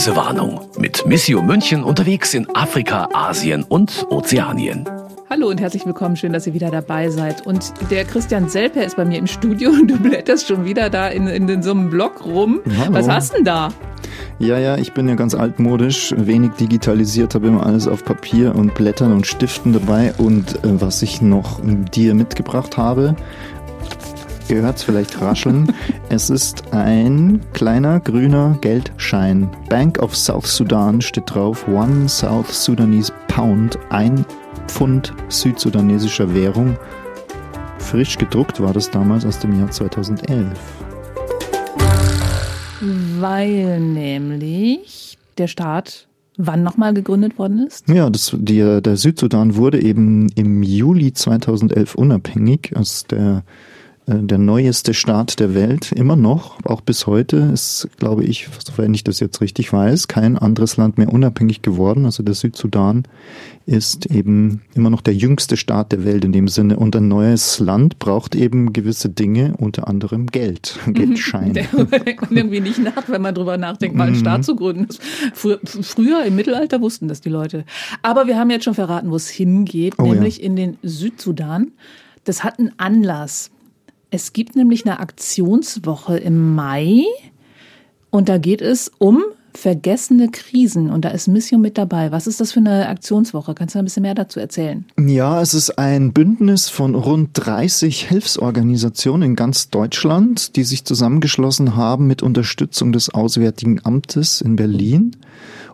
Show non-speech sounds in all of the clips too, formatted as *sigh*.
Reisewarnung mit Missio München unterwegs in Afrika, Asien und Ozeanien. Hallo und herzlich willkommen. Schön, dass ihr wieder dabei seid. Und der Christian Selper ist bei mir im Studio und *laughs* du blätterst schon wieder da in, in, in so einem Blog rum. Hallo. Was hast du denn da? Ja, ja, ich bin ja ganz altmodisch, wenig digitalisiert, habe immer alles auf Papier und Blättern und Stiften dabei. Und äh, was ich noch dir mitgebracht habe, ihr hört es vielleicht rascheln, *laughs* es ist ein kleiner grüner Geldschein. Bank of South Sudan steht drauf, One South Sudanese Pound, ein Pfund südsudanesischer Währung. Frisch gedruckt war das damals aus dem Jahr 2011. Weil nämlich der Staat wann nochmal gegründet worden ist? Ja, das, die, der Südsudan wurde eben im Juli 2011 unabhängig. Also der äh, der neueste Staat der Welt, immer noch, auch bis heute ist, glaube ich, sofern ich das jetzt richtig weiß, kein anderes Land mehr unabhängig geworden. Also der Südsudan ist eben immer noch der jüngste Staat der Welt in dem Sinne. Und ein neues Land braucht eben gewisse Dinge, unter anderem Geld, Geldscheine. Darüber denkt man irgendwie nicht nach, wenn man drüber nachdenkt, mal einen Mhm. Staat zu gründen. Früher, im Mittelalter wussten das die Leute. Aber wir haben jetzt schon verraten, wo es hingeht, Oh ja. nämlich in den Südsudan. Das hat einen Anlass. Es gibt nämlich eine Aktionswoche im Mai und da geht es um vergessene Krisen und da ist Mission mit dabei. Was ist das für eine Aktionswoche? Kannst du ein bisschen mehr dazu erzählen? Ja, es ist ein Bündnis von rund 30 Hilfsorganisationen in ganz Deutschland, die sich zusammengeschlossen haben mit Unterstützung des Auswärtigen Amtes in Berlin,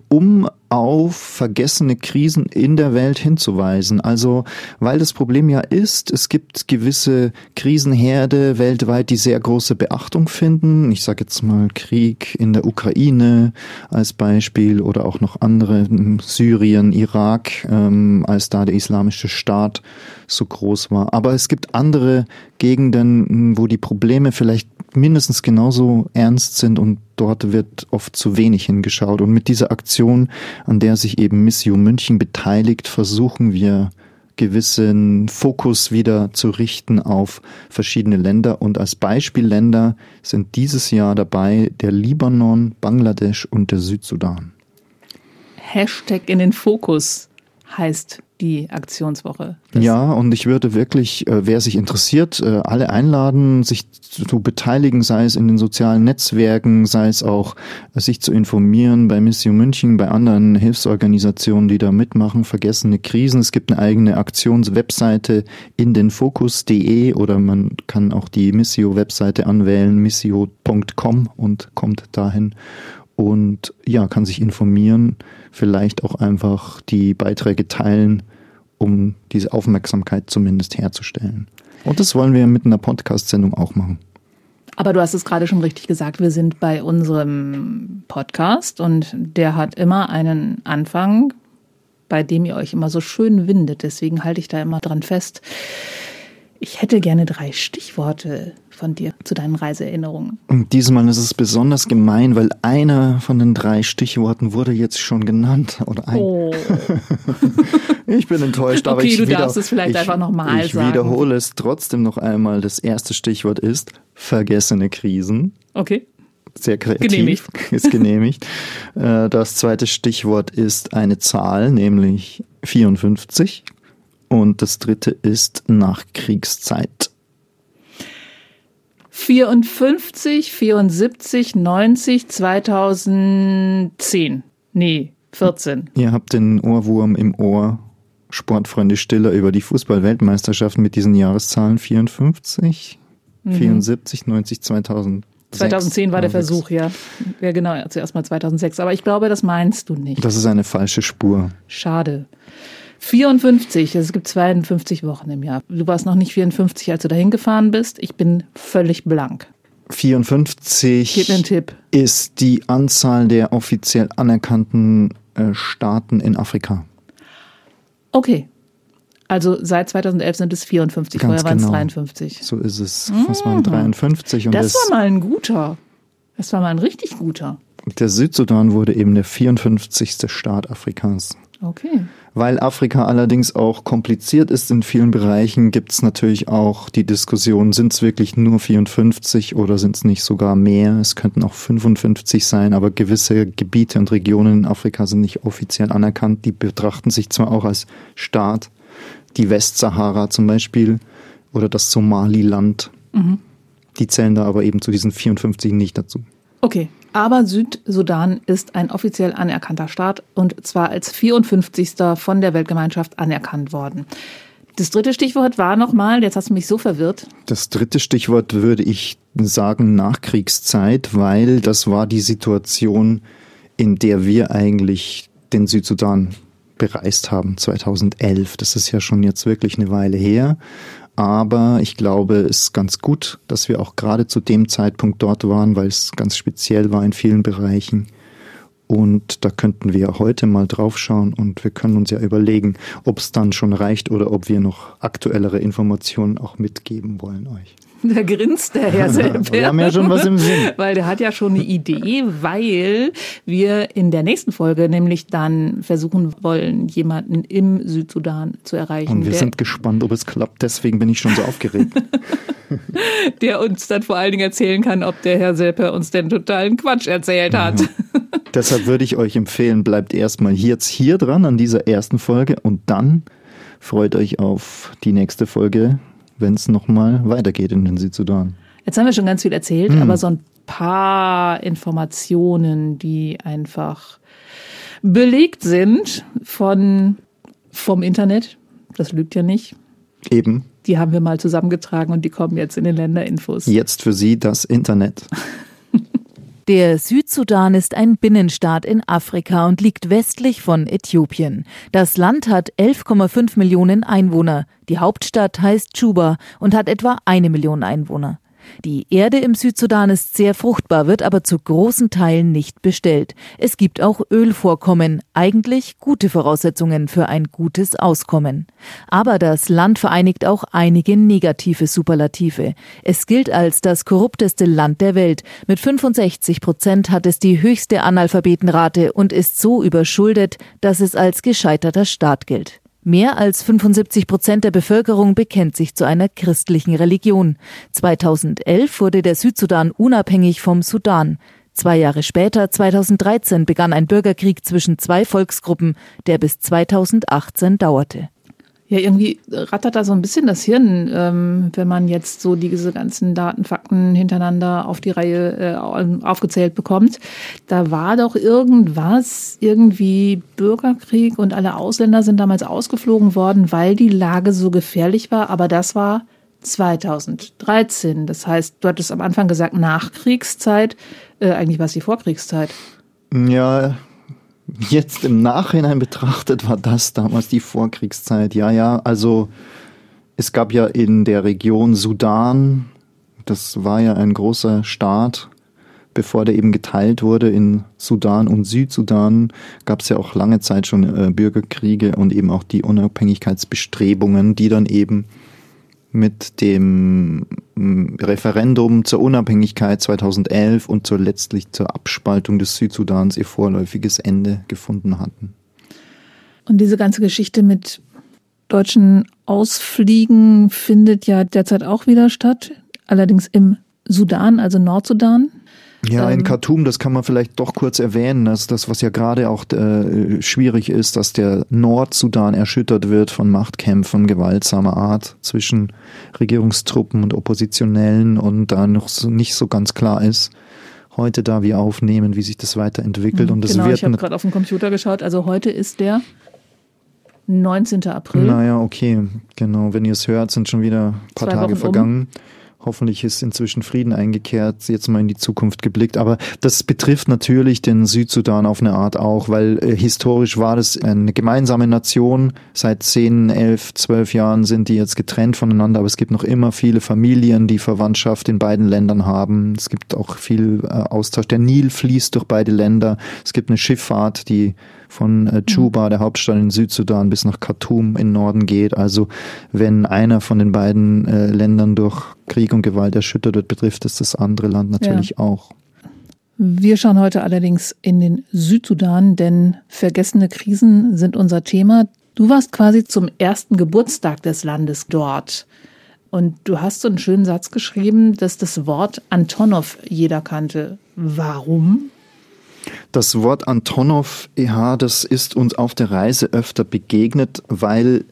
um auf vergessene Krisen in der Welt hinzuweisen. Also, weil das Problem ja ist, es gibt gewisse Krisenherde weltweit, die sehr große Beachtung finden. Ich sage jetzt mal Krieg in der Ukraine als Beispiel oder auch noch andere, Syrien, Irak, ähm, als da der islamische Staat so groß war. Aber es gibt andere Gegenden, wo die Probleme vielleicht mindestens genauso ernst sind und dort wird oft zu wenig hingeschaut. Und mit dieser Aktion, an der sich eben Missio München beteiligt, versuchen wir gewissen Fokus wieder zu richten auf verschiedene Länder. Und als Beispielländer sind dieses Jahr dabei der Libanon, Bangladesch und der Südsudan. Hashtag in den Fokus heißt die Aktionswoche. Das Ja, und ich würde wirklich, äh, wer sich interessiert, äh, alle einladen, sich zu beteiligen, sei es in den sozialen Netzwerken, sei es auch äh, sich zu informieren bei Mission München, bei anderen Hilfsorganisationen, die da mitmachen, vergessene Krisen. Es gibt eine eigene Aktionswebseite in den Fokus.de oder man kann auch die Missio-Webseite anwählen, missio.com und kommt dahin und ja, kann sich informieren, vielleicht auch einfach die Beiträge teilen, um diese Aufmerksamkeit zumindest herzustellen. Und das wollen wir mit einer Podcast-Sendung auch machen. Aber du hast es gerade schon richtig gesagt, wir sind bei unserem Podcast und der hat immer einen Anfang, bei dem ihr euch immer so schön windet. Deswegen halte ich da immer dran fest. Ich hätte gerne drei Stichworte von dir zu deinen Reiseerinnerungen. Und diesmal ist es besonders gemein, weil einer von den drei Stichworten wurde jetzt schon genannt. Oder ein. Oh, *laughs* Ich bin enttäuscht, aber Okay, ich du wieder, darfst es vielleicht ich, einfach noch mal Ich sagen. wiederhole es trotzdem noch einmal. Das erste Stichwort ist vergessene Krisen. okay. Sehr kreativ. Genehmigt. *laughs* Ist genehmigt. Äh, Das zweite Stichwort ist eine Zahl, nämlich 54. Und das dritte ist Nachkriegszeit. 54, 74, 90, 2010. Nee, 14. Ihr habt den Ohrwurm im Ohr. Sportfreunde Stiller über die Fußball-Weltmeisterschaft mit diesen Jahreszahlen 54, 74, 90, 2000. 2010 war der Versuch, ja. Ja, genau, zuerst mal 2006. Aber ich glaube, das meinst du nicht. Das ist eine falsche Spur. Schade. 54, es gibt 52 Wochen im Jahr. Du warst noch nicht 54, als du dahin gefahren bist. Ich bin völlig blank. 54 Gib mir einen Tipp. ist die Anzahl der offiziell anerkannten äh, Staaten in Afrika. Okay. Also seit 2011 sind es 54, Ganz vorher waren es genau. 53. So ist es. Was waren 53 und Das das, war mal ein guter. Das war mal ein richtig guter. der Südsudan wurde eben der 54. Staat Afrikas. Okay. Weil Afrika allerdings auch kompliziert ist in vielen Bereichen, gibt es natürlich auch die Diskussion, sind es wirklich nur 54 oder sind es nicht sogar mehr? Es könnten auch 55 sein, aber gewisse Gebiete und Regionen in Afrika sind nicht offiziell anerkannt. Die betrachten sich zwar auch als Staat, die Westsahara zum Beispiel oder das Somaliland. Mhm. Die zählen da aber eben zu diesen 54 nicht dazu. Okay, aber Südsudan ist ein offiziell anerkannter Staat und zwar als 54. von der Weltgemeinschaft anerkannt worden. Das dritte Stichwort war nochmal, jetzt hast du mich so verwirrt. Das dritte Stichwort würde ich sagen Nachkriegszeit, weil das war die Situation, in der wir eigentlich den Südsudan bereist haben, 2011. Das ist ja schon jetzt wirklich eine Weile her. Aber ich glaube, es ist ganz gut, dass wir auch gerade zu dem Zeitpunkt dort waren, weil es ganz speziell war in vielen Bereichen. Und da könnten wir heute mal draufschauen und wir können uns ja überlegen, ob es dann schon reicht oder ob wir noch aktuellere Informationen auch mitgeben wollen euch. *laughs* Da grinst der Herr selber. Wir haben ja schon was im Sinn. *laughs* Weil der hat ja schon eine Idee, weil wir in der nächsten Folge nämlich dann versuchen wollen, jemanden im Südsudan zu erreichen. Und wir sind gespannt, ob es klappt. Deswegen bin ich schon so aufgeregt. *laughs* der uns dann vor allen Dingen erzählen kann, ob der Herr Selper uns denn totalen Quatsch erzählt hat. Ja. Deshalb würde ich euch empfehlen, bleibt erstmal jetzt hier dran an dieser ersten Folge und dann freut euch auf die nächste Folge wenn es nochmal weitergeht in den Südsudan. Jetzt haben wir schon ganz viel erzählt, hm. aber so ein paar Informationen, die einfach belegt sind von, vom Internet. Das lügt ja nicht. Eben. Die haben wir mal zusammengetragen und die kommen jetzt in den Länderinfos. Jetzt für Sie das Internet. *laughs* Der Südsudan ist ein Binnenstaat in Afrika und liegt westlich von Äthiopien. Das Land hat 11,5 Millionen Einwohner. Die Hauptstadt heißt Juba und hat etwa eine Million Einwohner. Die Erde im Südsudan ist sehr fruchtbar, wird aber zu großen Teilen nicht bestellt. Es gibt auch Ölvorkommen, eigentlich gute Voraussetzungen für ein gutes Auskommen. Aber das Land vereinigt auch einige negative Superlative. Es gilt als das korrupteste Land der Welt. Mit 65 Prozent hat es die höchste Analphabetenrate und ist so überschuldet, dass es als gescheiterter Staat gilt. Mehr als 75 Prozent der Bevölkerung bekennt sich zu einer christlichen Religion. 2011 wurde der Südsudan unabhängig vom Sudan. Zwei Jahre später, 2013, begann ein Bürgerkrieg zwischen zwei Volksgruppen, der bis 2018 dauerte. Ja, irgendwie rattert da so ein bisschen das Hirn, ähm, wenn man jetzt so diese ganzen Daten, Fakten hintereinander auf die Reihe äh, aufgezählt bekommt. Da war doch irgendwas, irgendwie Bürgerkrieg und alle Ausländer sind damals ausgeflogen worden, weil die Lage so gefährlich war. Aber das war 2013. Das heißt, du hattest am Anfang gesagt Nachkriegszeit. Äh, eigentlich war es die Vorkriegszeit. Ja, Jetzt im Nachhinein betrachtet war das damals die Vorkriegszeit. Ja, ja, also es gab ja in der Region Sudan, das war ja ein großer Staat, bevor der eben geteilt wurde in Sudan und Südsudan, gab es ja auch lange Zeit schon äh, Bürgerkriege und eben auch die Unabhängigkeitsbestrebungen, die dann eben mit dem mm, Referendum zur Unabhängigkeit 2011 und zur letztlich zur Abspaltung des Südsudans ihr vorläufiges Ende gefunden hatten. Und diese ganze Geschichte mit deutschen Ausfliegen findet ja derzeit auch wieder statt, allerdings im Sudan, also Nordsudan. Ja, in ähm, Khartoum, das kann man vielleicht doch kurz erwähnen, dass das, was ja gerade auch äh, schwierig ist, dass der Nordsudan erschüttert wird von Machtkämpfen gewaltsamer Art zwischen Regierungstruppen und Oppositionellen und da noch so nicht so ganz klar ist, heute da wir aufnehmen, wie sich das weiterentwickelt. Mhm, und das genau, wird ich habe gerade auf dem Computer geschaut, also heute ist der 19. April. Naja, okay, genau. Wenn ihr es hört, sind schon wieder ein paar Zwei Tage Wochen vergangen. Um. Hoffentlich ist inzwischen Frieden eingekehrt, jetzt mal in die Zukunft geblickt. Aber das betrifft natürlich den Südsudan auf eine Art auch, weil äh, historisch war das eine gemeinsame Nation. Seit zehn, elf, zwölf Jahren sind die jetzt getrennt voneinander, aber es gibt noch immer viele Familien, die Verwandtschaft in beiden Ländern haben. Es gibt auch viel äh, Austausch. Der Nil fließt durch beide Länder. Es gibt eine Schifffahrt, die von äh, Juba, der Hauptstadt in Südsudan, bis nach Khartoum in Norden geht. Also wenn einer von den beiden äh, Ländern durch Krieg und Gewalt erschüttert wird, betrifft es das andere Land natürlich ja. auch. Wir schauen heute allerdings in den Südsudan, denn vergessene Krisen sind unser Thema. Du warst quasi zum ersten Geburtstag des Landes dort. Und du hast so einen schönen Satz geschrieben, dass das Wort Antonov jeder kannte. Warum? Das Wort Antonov, ja, das ist uns auf der Reise öfter begegnet, weil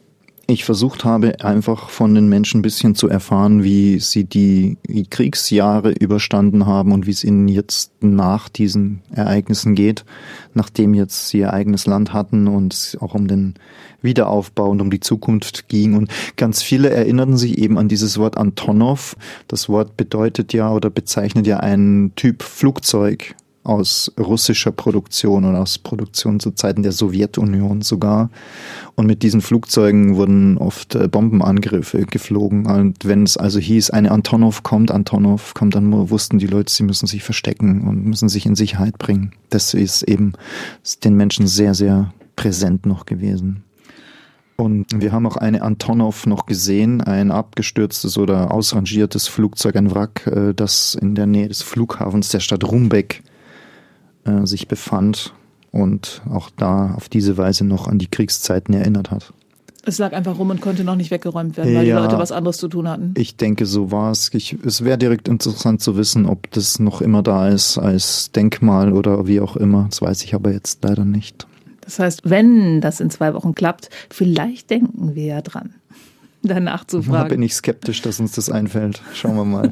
ich versucht habe, einfach von den Menschen ein bisschen zu erfahren, wie sie die Kriegsjahre überstanden haben und wie es ihnen jetzt nach diesen Ereignissen geht, nachdem jetzt sie ihr eigenes Land hatten und es auch um den Wiederaufbau und um die Zukunft ging. Und ganz viele erinnerten sich eben an dieses Wort Antonov. Das Wort bedeutet ja oder bezeichnet ja einen Typ Flugzeug aus russischer Produktion und aus Produktion zu Zeiten der Sowjetunion sogar. Und mit diesen Flugzeugen wurden oft äh, Bombenangriffe geflogen. Und wenn es also hieß, eine Antonov kommt, Antonov kommt, dann wussten die Leute, sie müssen sich verstecken und müssen sich in Sicherheit bringen. Das ist eben den Menschen sehr, sehr präsent noch gewesen. Und wir haben auch eine Antonov noch gesehen, ein abgestürztes oder ausrangiertes Flugzeug, ein Wrack, äh, das in der Nähe des Flughafens der Stadt Rumbeck äh, sich befand und auch da auf diese Weise noch an die Kriegszeiten erinnert hat. Es lag einfach rum und konnte noch nicht weggeräumt werden, weil ja, die Leute was anderes zu tun hatten. Ich denke, so war es. Ich, es wäre direkt interessant zu wissen, ob das noch immer da ist als Denkmal oder wie auch immer. Das weiß ich aber jetzt leider nicht. Das heißt, wenn das in zwei Wochen klappt, vielleicht denken wir ja dran, *laughs* danach zu fragen. Da bin ich skeptisch, dass uns das einfällt. Schauen wir mal.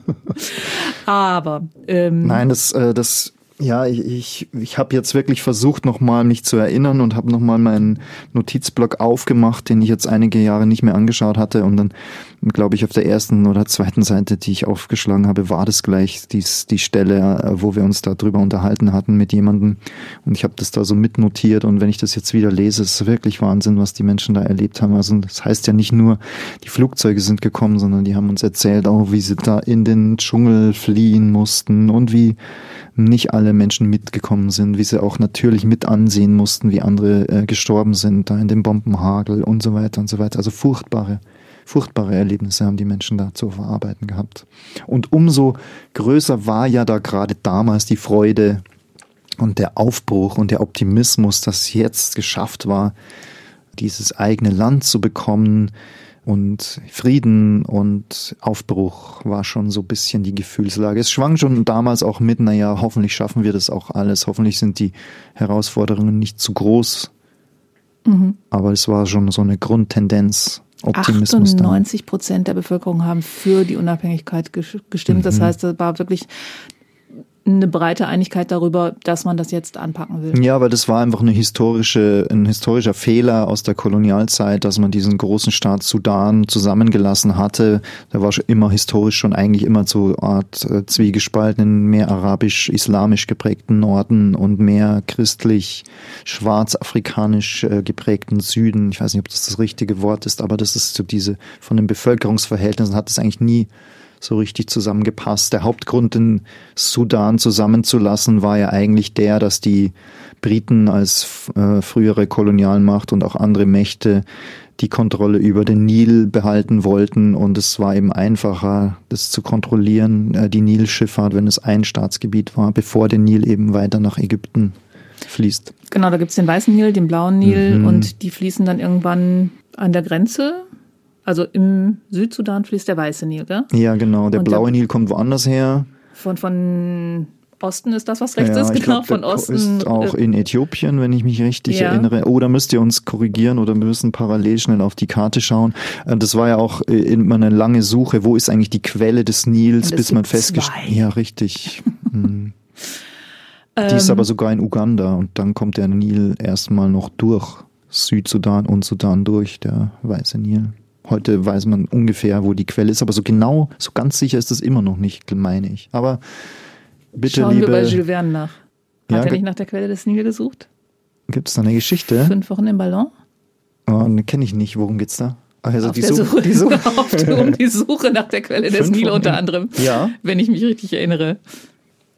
*laughs* aber ähm, nein, das, äh, das ja, ich, ich, ich habe jetzt wirklich versucht, nochmal mich zu erinnern und habe nochmal meinen Notizblock aufgemacht, den ich jetzt einige Jahre nicht mehr angeschaut hatte. Und dann, glaube ich, auf der ersten oder zweiten Seite, die ich aufgeschlagen habe, war das gleich dies, die Stelle, äh, wo wir uns da drüber unterhalten hatten mit jemandem. Und ich habe das da so mitnotiert. Und wenn ich das jetzt wieder lese, ist es wirklich Wahnsinn, was die Menschen da erlebt haben. Also das heißt ja nicht nur, die Flugzeuge sind gekommen, sondern die haben uns erzählt auch, wie sie da in den Dschungel fliehen mussten und wie nicht alle Menschen mitgekommen sind, wie sie auch natürlich mit ansehen mussten, wie andere äh, gestorben sind, da in dem Bombenhagel und so weiter und so weiter. Also furchtbare, furchtbare Erlebnisse haben die Menschen da zu verarbeiten gehabt. Und umso größer war ja da gerade damals die Freude und der Aufbruch und der Optimismus, dass jetzt geschafft war, dieses eigene Land zu bekommen, und Frieden und Aufbruch war schon so ein bisschen die Gefühlslage. Es schwang schon damals auch mit, naja, hoffentlich schaffen wir das auch alles, hoffentlich sind die Herausforderungen nicht zu groß. Mhm. Aber es war schon so eine Grundtendenz. Optimismus 98 Prozent der Bevölkerung haben für die Unabhängigkeit gestimmt. Das mhm. heißt, das war wirklich eine breite Einigkeit darüber, dass man das jetzt anpacken will. Ja, aber das war einfach eine historische, ein historischer Fehler aus der Kolonialzeit, dass man diesen großen Staat Sudan zusammengelassen hatte. Der war schon immer historisch schon eigentlich immer zu Art äh, zwiegespalten in mehr arabisch-islamisch geprägten Norden und mehr christlich, schwarzafrikanisch äh, geprägten Süden. Ich weiß nicht, ob das das richtige Wort ist, aber das ist so diese, von den Bevölkerungsverhältnissen hat es eigentlich nie so richtig zusammengepasst. Der Hauptgrund, den Sudan zusammenzulassen, war ja eigentlich der, dass die Briten als äh, frühere Kolonialmacht und auch andere Mächte die Kontrolle über den Nil behalten wollten und es war eben einfacher, das zu kontrollieren, äh, die Nilschifffahrt, wenn es ein Staatsgebiet war, bevor der Nil eben weiter nach Ägypten fließt. Genau, da gibt es den weißen Nil, den blauen Nil mhm. und die fließen dann irgendwann an der Grenze also im Südsudan fließt der weiße Nil, gell? Ja, genau. Der Und blaue der, Nil kommt woanders her. Von, von Osten ist das, was rechts ja, ist, genau. Glaub, von Osten. Ist auch in Äthiopien, wenn ich mich richtig ja. erinnere. Oder müsst ihr uns korrigieren oder wir müssen parallel schnell auf die Karte schauen. Äh, das war ja auch äh, immer eine lange Suche. Wo ist eigentlich die Quelle des Nils, bis man festgestellt Ja, richtig. *laughs* hm. Die ist ähm. aber sogar in Uganda und dann kommt der Nil erstmal noch durch Südsudan und Sudan durch, der weiße Nil. Heute weiß man ungefähr, wo die Quelle ist, aber so genau, so ganz sicher ist es immer noch nicht, meine ich. Aber bitte, Schauen liebe. wir bei Jules Verne nach. Hat ja, er nicht nach der Quelle des Nil gesucht? Gibt es da eine Geschichte? Fünf Wochen im Ballon? Oh, ne, kenne ich nicht. Worum geht's da? Also auf die, Suche, Suche, die Suche. *laughs* um die Suche nach der Quelle des Nil unter anderem. Ja. Wenn ich mich richtig erinnere.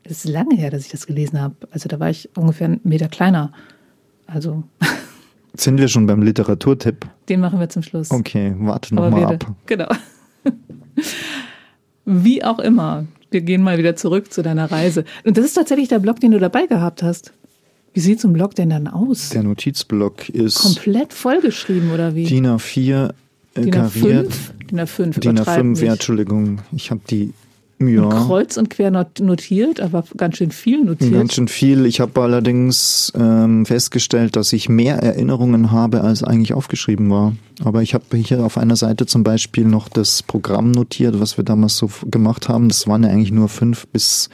Es ist lange her, dass ich das gelesen habe. Also da war ich ungefähr einen Meter kleiner. Also sind wir schon beim Literaturtipp? Den machen wir zum Schluss. Okay, warte nochmal ab. Genau. *laughs* Wie auch immer. Wir gehen mal wieder zurück zu deiner Reise. Und das ist tatsächlich der Blog, den du dabei gehabt hast. Wie sieht so ein Blog denn dann aus? Der Notizblock ist Komplett vollgeschrieben oder wie? DIN A4 äh, DIN kariert. A5? DIN A5, DIN übertreib A5, nicht. ja, Entschuldigung. Ich habe die ja, Kreuz und quer not- notiert, aber ganz schön viel notiert. ganz schön viel. Ich habe allerdings ähm, festgestellt, dass ich mehr Erinnerungen habe, als eigentlich aufgeschrieben war. Aber ich habe hier auf einer Seite zum Beispiel noch das Programm notiert, was wir damals so gemacht haben. Das waren ja eigentlich nur fünf bis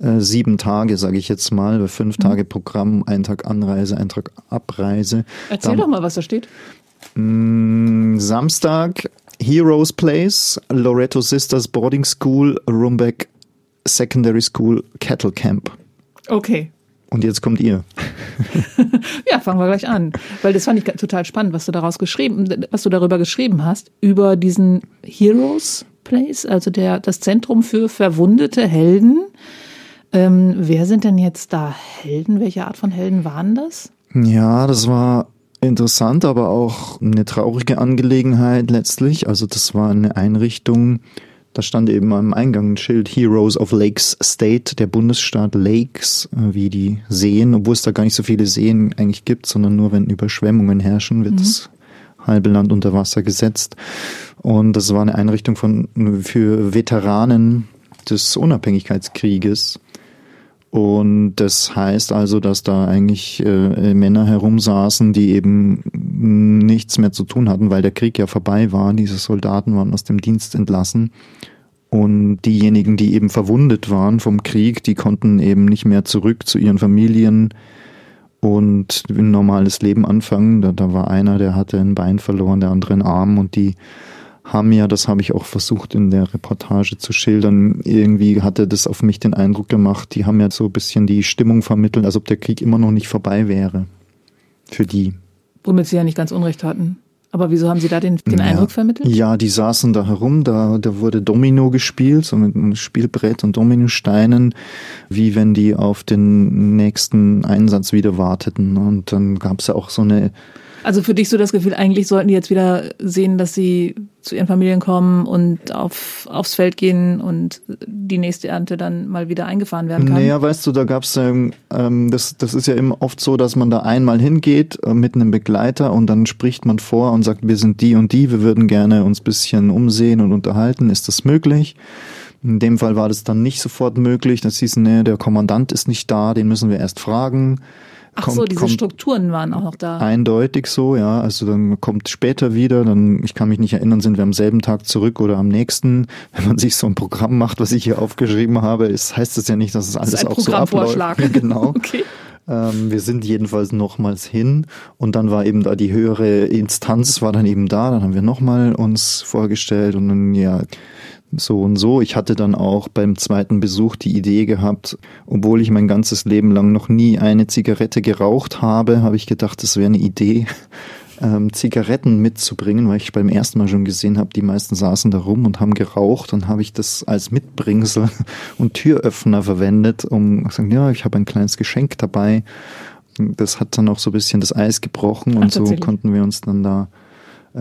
äh, sieben Tage, sage ich jetzt mal. Mhm. Fünf Tage Programm, ein Tag Anreise, ein Tag Abreise. Erzähl Dann- doch mal, was da steht. Mm, Samstag Heroes Place, Loretto Sisters Boarding School, Rumbeck Secondary School, Cattle Camp. Okay. Und jetzt kommt ihr. *laughs* Ja, fangen wir gleich an. Weil das fand ich total spannend, was du daraus geschrieben, was du darüber geschrieben hast, über diesen Heroes Place, also der, das Zentrum für verwundete Helden. Ähm, wer sind denn jetzt da Helden? Welche Art von Helden waren das? Ja, das war interessant, aber auch eine traurige Angelegenheit letztlich. Also das war eine Einrichtung, da stand eben am Eingang ein Schild Heroes of Lakes State, der Bundesstaat Lakes, äh, wie die Seen, obwohl es da gar nicht so viele Seen eigentlich gibt, sondern nur wenn Überschwemmungen herrschen, wird das halbe Land unter Wasser gesetzt. Und das war eine Einrichtung von, für Veteranen des Unabhängigkeitskrieges. Und das heißt also, dass da eigentlich äh, Männer herumsaßen, die eben nichts mehr zu tun hatten, weil der Krieg ja vorbei war. Diese Soldaten waren aus dem Dienst entlassen. Und diejenigen, die eben verwundet waren vom Krieg, die konnten eben nicht mehr zurück zu ihren Familien und ein normales Leben anfangen. Da, da war einer, der hatte ein Bein verloren, der andere einen Arm und die haben ja, das habe ich auch versucht in der Reportage zu schildern, irgendwie hatte das auf mich den Eindruck gemacht, die haben ja so ein bisschen die Stimmung vermittelt, als ob der Krieg immer noch nicht vorbei wäre. Für die. Womit sie ja nicht ganz Unrecht hatten. Aber wieso haben sie da den, den Ja. Eindruck vermittelt? Ja, die saßen da herum, da, da wurde Domino gespielt, so mit einem Spielbrett und Dominosteinen, wie wenn die auf den nächsten Einsatz wieder warteten. Und dann gab's ja auch so eine Also für dich so das Gefühl, eigentlich sollten die jetzt wieder sehen, dass sie zu ihren Familien kommen und auf, aufs Feld gehen und die nächste Ernte dann mal wieder eingefahren werden kann. Naja, weißt du, da gab's ähm, ähm, das, das ist ja immer oft so, dass man da einmal hingeht äh, mit einem Begleiter und dann spricht man vor und sagt, wir sind die und die, wir würden gerne uns bisschen umsehen und unterhalten. Ist das möglich? In dem Fall war das dann nicht sofort möglich. Das hieß, nee, der Kommandant ist nicht da, den müssen wir erst fragen. Ach Kommt- so, diese Strukturen waren auch noch da. Eindeutig so, ja. Also dann kommt später wieder, dann, ich kann mich nicht erinnern, sind wir am selben Tag zurück oder am nächsten. *laughs* Wenn man sich so ein Programm macht, was ich hier aufgeschrieben habe, ist, heißt das ja nicht, dass es alles das ist ein auch so abläuft. Programmvorschlag. Ja, *laughs* genau. *laughs* Okay. Ähm, wir sind jedenfalls nochmals hin und dann war eben da die höhere Instanz war dann eben da, dann haben wir nochmal uns vorgestellt und dann ja so und so. Ich hatte dann auch beim zweiten Besuch die Idee gehabt, obwohl ich mein ganzes Leben lang noch nie eine Zigarette geraucht habe, habe ich gedacht, das wäre eine Idee, *laughs* ähm, Zigaretten mitzubringen, weil ich beim ersten Mal schon gesehen habe, die meisten saßen da rum und haben geraucht. Dann habe ich das als Mitbringsel *laughs* und Türöffner verwendet, um zu sagen, ja, ich habe ein kleines Geschenk dabei. Das hat dann auch so ein bisschen das Eis gebrochen und Ach, so konnten wir uns dann da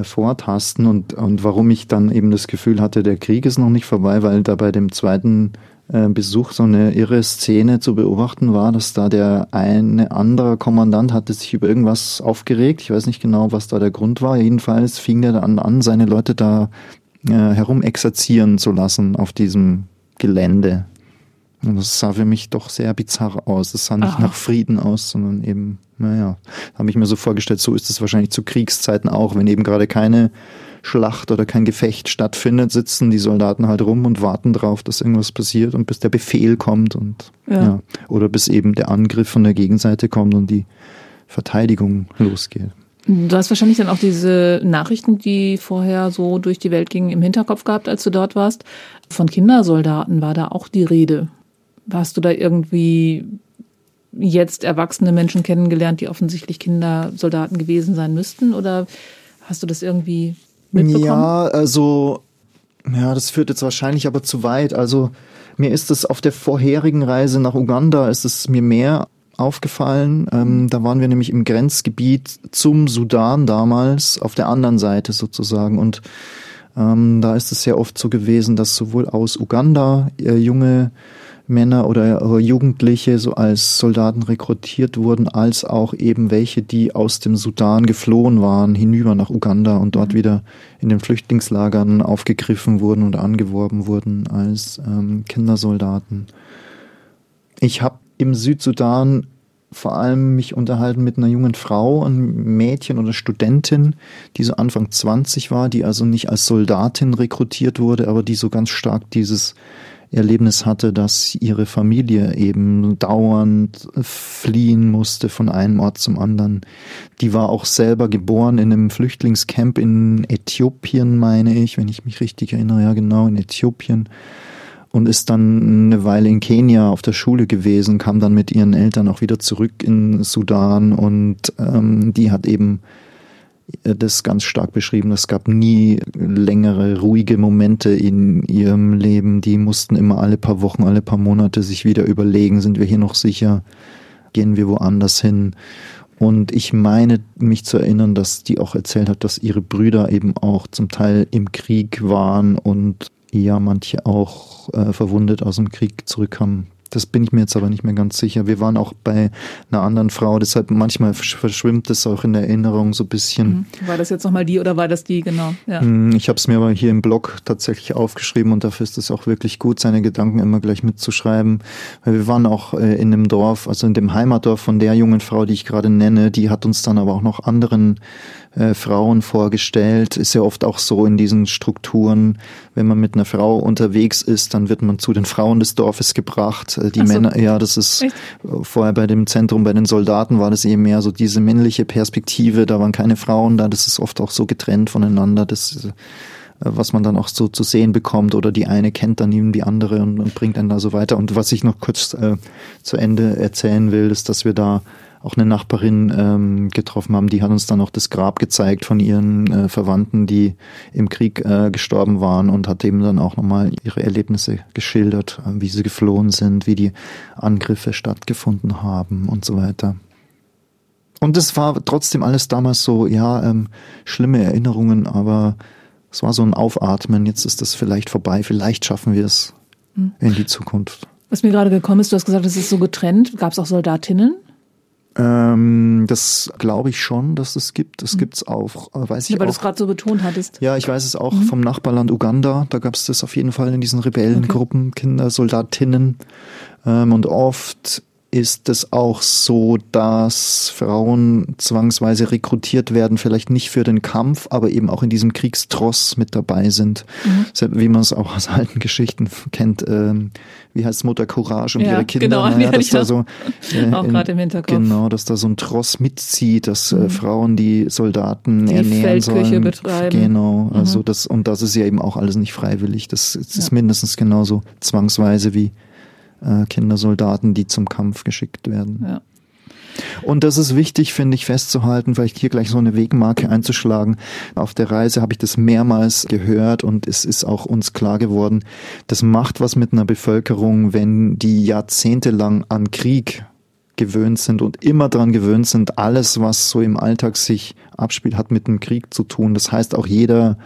vortasten und, und warum ich dann eben das Gefühl hatte, der Krieg ist noch nicht vorbei, weil da bei dem zweiten äh, Besuch so eine irre Szene zu beobachten war, dass da der eine andere Kommandant hatte sich über irgendwas aufgeregt. Ich weiß nicht genau, was da der Grund war. Jedenfalls fing er dann an, seine Leute da äh, herum exerzieren zu lassen auf diesem Gelände. Und das sah für mich doch sehr bizarr aus. Es sah nicht Aha. nach Frieden aus, sondern eben, naja, habe ich mir so vorgestellt, so ist es wahrscheinlich zu Kriegszeiten auch, wenn eben gerade keine Schlacht oder kein Gefecht stattfindet, sitzen die Soldaten halt rum und warten drauf, dass irgendwas passiert und bis der Befehl kommt und Ja. ja, oder bis eben der Angriff von der Gegenseite kommt und die Verteidigung losgeht. Du hast wahrscheinlich dann auch diese Nachrichten, die vorher so durch die Welt gingen, im Hinterkopf gehabt, als du dort warst. Von Kindersoldaten war da auch die Rede. Hast du da irgendwie jetzt erwachsene Menschen kennengelernt, die offensichtlich Kindersoldaten gewesen sein müssten? Oder hast du das irgendwie mitbekommen? Ja, also, ja, das führt jetzt wahrscheinlich aber zu weit. Also, mir ist es auf der vorherigen Reise nach Uganda, ist es mir mehr aufgefallen. Ähm, da waren wir nämlich im Grenzgebiet zum Sudan damals, auf der anderen Seite sozusagen. Und Ähm, da ist es sehr oft so gewesen, dass sowohl aus Uganda äh, junge Männer oder Jugendliche so als Soldaten rekrutiert wurden, als auch eben welche, die aus dem Sudan geflohen waren, hinüber nach Uganda und dort mhm. wieder in den Flüchtlingslagern aufgegriffen wurden und angeworben wurden als ähm, Kindersoldaten. Ich habe im Südsudan vor allem mich unterhalten mit einer jungen Frau, einem Mädchen oder Studentin, die so Anfang 20 war, die also nicht als Soldatin rekrutiert wurde, aber die so ganz stark dieses Erlebnis hatte, dass ihre Familie eben dauernd fliehen musste von einem Ort zum anderen. Die war auch selber geboren in einem Flüchtlingscamp in Äthiopien, meine ich, wenn ich mich richtig erinnere, ja genau, in Äthiopien und ist dann eine Weile in Kenia auf der Schule gewesen, kam dann mit ihren Eltern auch wieder zurück in Sudan und ähm, die hat eben das ganz stark beschrieben. Es gab nie längere ruhige Momente in ihrem Leben. Die mussten immer alle paar Wochen, alle paar Monate sich wieder überlegen, sind wir hier noch sicher? Gehen wir woanders hin? Und ich meine, mich zu erinnern, dass die auch erzählt hat, dass ihre Brüder eben auch zum Teil im Krieg waren und ja, manche auch äh, verwundet aus dem Krieg zurückkamen. Das bin ich mir jetzt aber nicht mehr ganz sicher. Wir waren auch bei einer anderen Frau, deshalb manchmal verschwimmt es auch in der Erinnerung so ein bisschen. Mhm. War das jetzt nochmal die oder war das die, genau? Ja. Mm, ich habe es mir aber hier im Blog tatsächlich aufgeschrieben und dafür ist es auch wirklich gut, seine Gedanken immer gleich mitzuschreiben. Weil wir waren auch äh, in dem Dorf, also in dem Heimatdorf von der jungen Frau, die ich gerade nenne, die hat uns dann aber auch noch anderen äh, Frauen vorgestellt. Ist ja oft auch so in diesen Strukturen, wenn man mit einer Frau unterwegs ist, dann wird man zu den Frauen des Dorfes gebracht. Äh, die so. Männer, ja, das ist Echt? vorher bei dem Zentrum bei den Soldaten war das eben mehr so diese männliche Perspektive. Da waren keine Frauen da. Das ist oft auch so getrennt voneinander. Das äh, was man dann auch so zu sehen bekommt oder die eine kennt dann eben die andere und, und bringt dann da so weiter. Und was ich noch kurz äh, zu Ende erzählen will, ist, dass wir da auch eine Nachbarin ähm, getroffen haben, die hat uns dann auch das Grab gezeigt von ihren äh, Verwandten, die im Krieg äh, gestorben waren und hat eben dann auch nochmal ihre Erlebnisse geschildert, äh, wie sie geflohen sind, wie die Angriffe stattgefunden haben und so weiter. Und es war trotzdem alles damals so, ja, ähm, schlimme Erinnerungen, aber es war so ein Aufatmen. Jetzt ist das vielleicht vorbei. Vielleicht schaffen wir es hm. in die Zukunft. Was mir gerade gekommen ist, du hast gesagt, es ist so getrennt. Gab es auch Soldatinnen? Ähm, das glaube ich schon, dass es gibt. Das mhm. gibt's auch, äh, weiß ich ja, weil auch. du es gerade so betont hattest. Ja, ich weiß es auch mhm. vom Nachbarland Uganda. Da gab es das auf jeden Fall in diesen Rebellengruppen, okay. Kinder, Soldatinnen. Ähm, und oft ist es auch so, dass Frauen zwangsweise rekrutiert werden, vielleicht nicht für den Kampf, aber eben auch in diesem Kriegstross mit dabei sind. Mhm. Wie man es auch aus alten Geschichten kennt. Ähm, wie heißt Mutter Courage und ja, ihre Kinder? Genau, *laughs* naja, dass da so, äh, auch gerade im Hinterkopf. Genau, dass da so ein Tross mitzieht, dass äh, mhm. äh, Frauen die Soldaten die ernähren Feldküche sollen. betreiben. Genau, mhm. also das, und das ist ja eben auch alles nicht freiwillig. Das, das ja. ist mindestens genauso zwangsweise wie äh, Kindersoldaten, die zum Kampf geschickt werden. Ja. Und das ist wichtig, finde ich, festzuhalten, vielleicht hier gleich so eine Wegmarke einzuschlagen. Auf der Reise habe ich das mehrmals gehört und es ist auch uns klar geworden, das macht was mit einer Bevölkerung, wenn die jahrzehntelang an Krieg gewöhnt sind und immer daran gewöhnt sind, alles, was so im Alltag sich abspielt, hat mit dem Krieg zu tun. Das heißt, auch jeder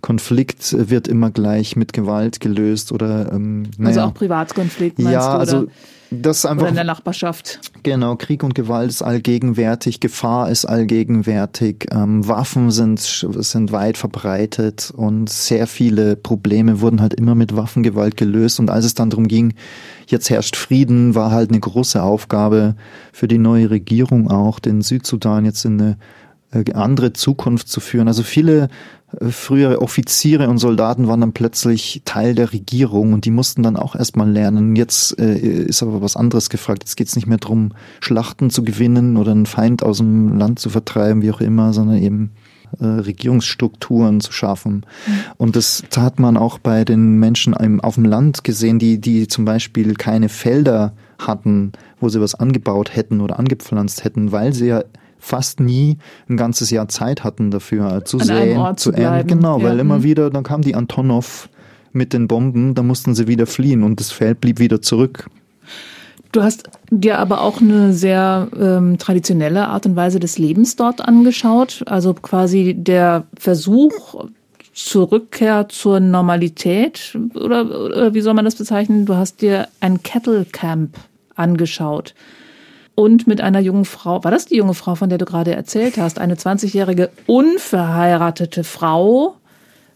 Konflikt wird immer gleich mit Gewalt gelöst oder ähm, also naja. also auch Privatkonflikt meinst ja, du, also das einfach oder in der Nachbarschaft. Genau, Krieg und Gewalt ist allgegenwärtig, Gefahr ist allgegenwärtig, ähm, Waffen sind sind weit verbreitet und sehr viele Probleme wurden halt immer mit Waffengewalt gelöst und als es dann darum ging, jetzt herrscht Frieden, war halt eine große Aufgabe für die neue Regierung auch, den Südsudan jetzt in eine äh, andere Zukunft zu führen. Also viele frühere Offiziere und Soldaten waren dann plötzlich Teil der Regierung und die mussten dann auch erstmal lernen. Jetzt äh, ist aber was anderes gefragt. Jetzt geht es nicht mehr darum, Schlachten zu gewinnen oder einen Feind aus dem Land zu vertreiben, wie auch immer, sondern eben äh, Regierungsstrukturen zu schaffen. Mhm. Und das hat man auch bei den Menschen auf dem Land gesehen, die, die zum Beispiel keine Felder hatten, wo sie was angebaut hätten oder angepflanzt hätten, weil sie ja fast nie ein ganzes Jahr Zeit hatten dafür zu An sehen, zu, ernten. Genau, ja. weil immer mhm. wieder, dann kam die Antonov mit den Bomben, da mussten sie wieder fliehen und das Feld blieb wieder zurück. Du hast dir aber auch eine sehr ähm, traditionelle Art und Weise des Lebens dort angeschaut. Also quasi der Versuch, Zurückkehr zur Normalität oder, oder wie soll man das bezeichnen? Du hast dir ein Kettle Camp angeschaut und mit einer jungen Frau, war das die junge Frau, von der du gerade erzählt hast, eine 20-jährige unverheiratete Frau,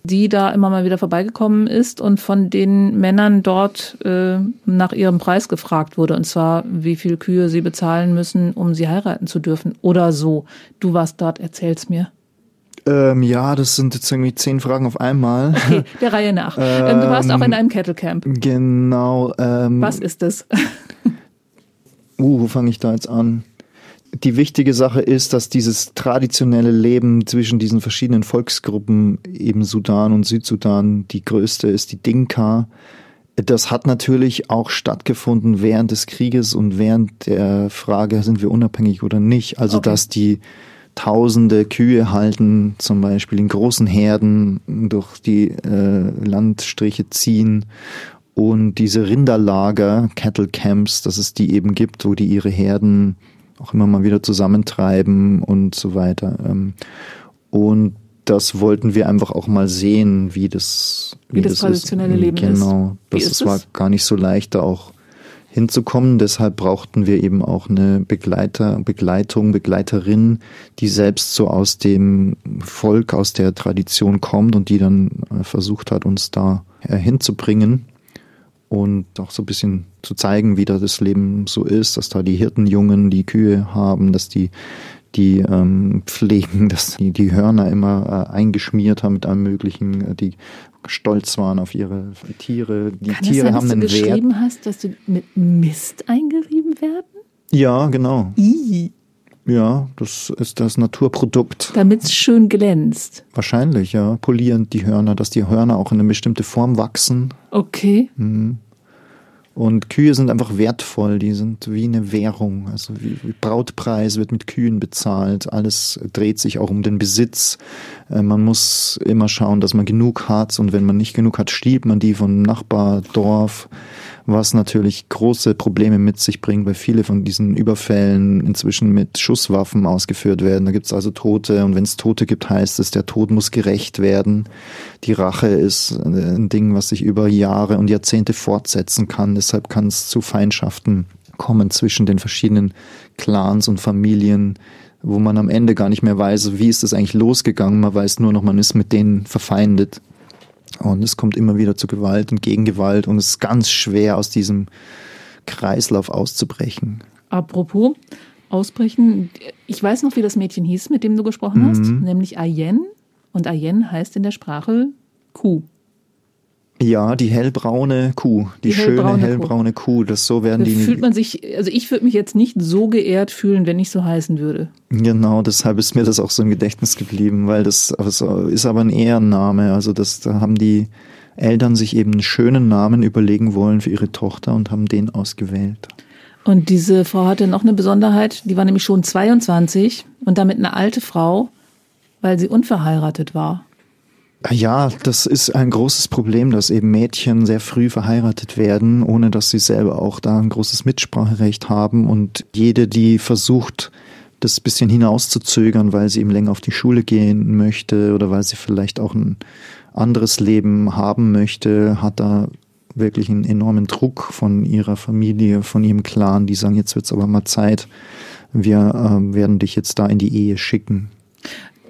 die da immer mal wieder vorbeigekommen ist und von den Männern dort äh, nach ihrem Preis gefragt wurde. Und zwar, wie viel Kühe sie bezahlen müssen, um sie heiraten zu dürfen. Oder so. Du warst dort, erzähl's mir. Ähm, ja, das sind jetzt irgendwie zehn Fragen auf einmal. Okay, der Reihe nach. Ähm, du warst auch in einem Kettlecamp. Genau. Ähm, Was ist es? *laughs* uh, wo fange ich da jetzt an? die wichtige Sache ist, dass dieses traditionelle Leben zwischen diesen verschiedenen Volksgruppen, eben Sudan und Südsudan, die größte ist die Dinka, das hat natürlich auch stattgefunden während des Krieges und während der Frage, sind wir unabhängig oder nicht. Also, okay. dass die tausende Kühe halten, zum Beispiel in großen Herden durch die äh, Landstriche ziehen und diese Rinderlager, Cattle Camps, dass es die eben gibt, wo die ihre Herden auch immer mal wieder zusammentreiben und so weiter. Ähm, und das wollten wir einfach auch mal sehen, wie das, wie, wie das, das, traditionelle ist. Leben genau. ist. Genau, das, das war gar nicht so leicht, da auch hinzukommen. Deshalb brauchten wir eben auch eine Begleiter, Begleitung, Begleiterin, die selbst so aus dem Volk, aus der Tradition kommt und die dann äh, versucht hat, uns da äh, hinzubringen und auch so ein bisschen zu zeigen, wie da das Leben so ist, dass da die Hirtenjungen die Kühe haben, dass die die ähm, pflegen, *laughs* dass die die Hörner immer äh, eingeschmiert haben mit allem Möglichen, äh, die stolz waren auf ihre Tiere. Die Kann Tiere das sein, haben dass einen du geschrieben Wert. hast, dass du mit Mist eingerieben werden? Ja, genau. I. Ja, das ist das Naturprodukt. Damit es schön glänzt. Wahrscheinlich, ja. Polierend die Hörner, dass die Hörner auch in eine bestimmte Form wachsen. Okay. Mhm. Und Kühe sind einfach wertvoll, die sind wie eine Währung. Also wie, Brautpreis wird mit Kühen bezahlt. Alles dreht sich auch um den Besitz. Äh, man muss immer schauen, dass man genug hat und wenn man nicht genug hat, stiehlt man die vom Nachbardorf was natürlich große Probleme mit sich bringt, weil viele von diesen Überfällen inzwischen mit Schusswaffen ausgeführt werden. Da gibt es also Tote und wenn es Tote gibt, heißt es, der Tod muss gerecht werden. Die Rache ist ein Ding, was sich über Jahre und Jahrzehnte fortsetzen kann. Deshalb kann es zu Feindschaften kommen zwischen den verschiedenen Clans und Familien, wo man am Ende gar nicht mehr weiß, wie ist das eigentlich losgegangen. Man weiß nur noch, man ist mit denen verfeindet. Und es kommt immer wieder zu Gewalt und Gegengewalt und es ist ganz schwer, aus diesem Kreislauf auszubrechen. Apropos ausbrechen, ich weiß noch, wie das Mädchen hieß, mit dem du gesprochen Mhm. hast, nämlich Ayen. Und Ayen heißt in der Sprache Kuh. Ja, die hellbraune Kuh, die, Die schöne hellbraune hellbraune Kuh. das so werden Da die. fühlt man sich, also ich würde mich jetzt nicht so geehrt fühlen, wenn ich so heißen würde. Genau, deshalb ist mir das auch so im Gedächtnis geblieben, weil das also ist aber ein Ehrenname. Also das, da haben die Eltern sich eben einen schönen Namen überlegen wollen für ihre Tochter und haben den ausgewählt. Und diese Frau hatte noch eine Besonderheit, die war nämlich schon 22 und damit eine alte Frau, weil sie unverheiratet war. Ja, das ist ein großes Problem, dass eben Mädchen sehr früh verheiratet werden, ohne dass sie selber auch da ein großes Mitspracherecht haben. Und jede, die versucht, das bisschen hinauszuzögern, weil sie eben länger auf die Schule gehen möchte oder weil sie vielleicht auch ein anderes Leben haben möchte, hat da wirklich einen enormen Druck von ihrer Familie, von ihrem Clan, die sagen, jetzt wird's aber mal Zeit, wir ähm, werden dich jetzt da in die Ehe schicken.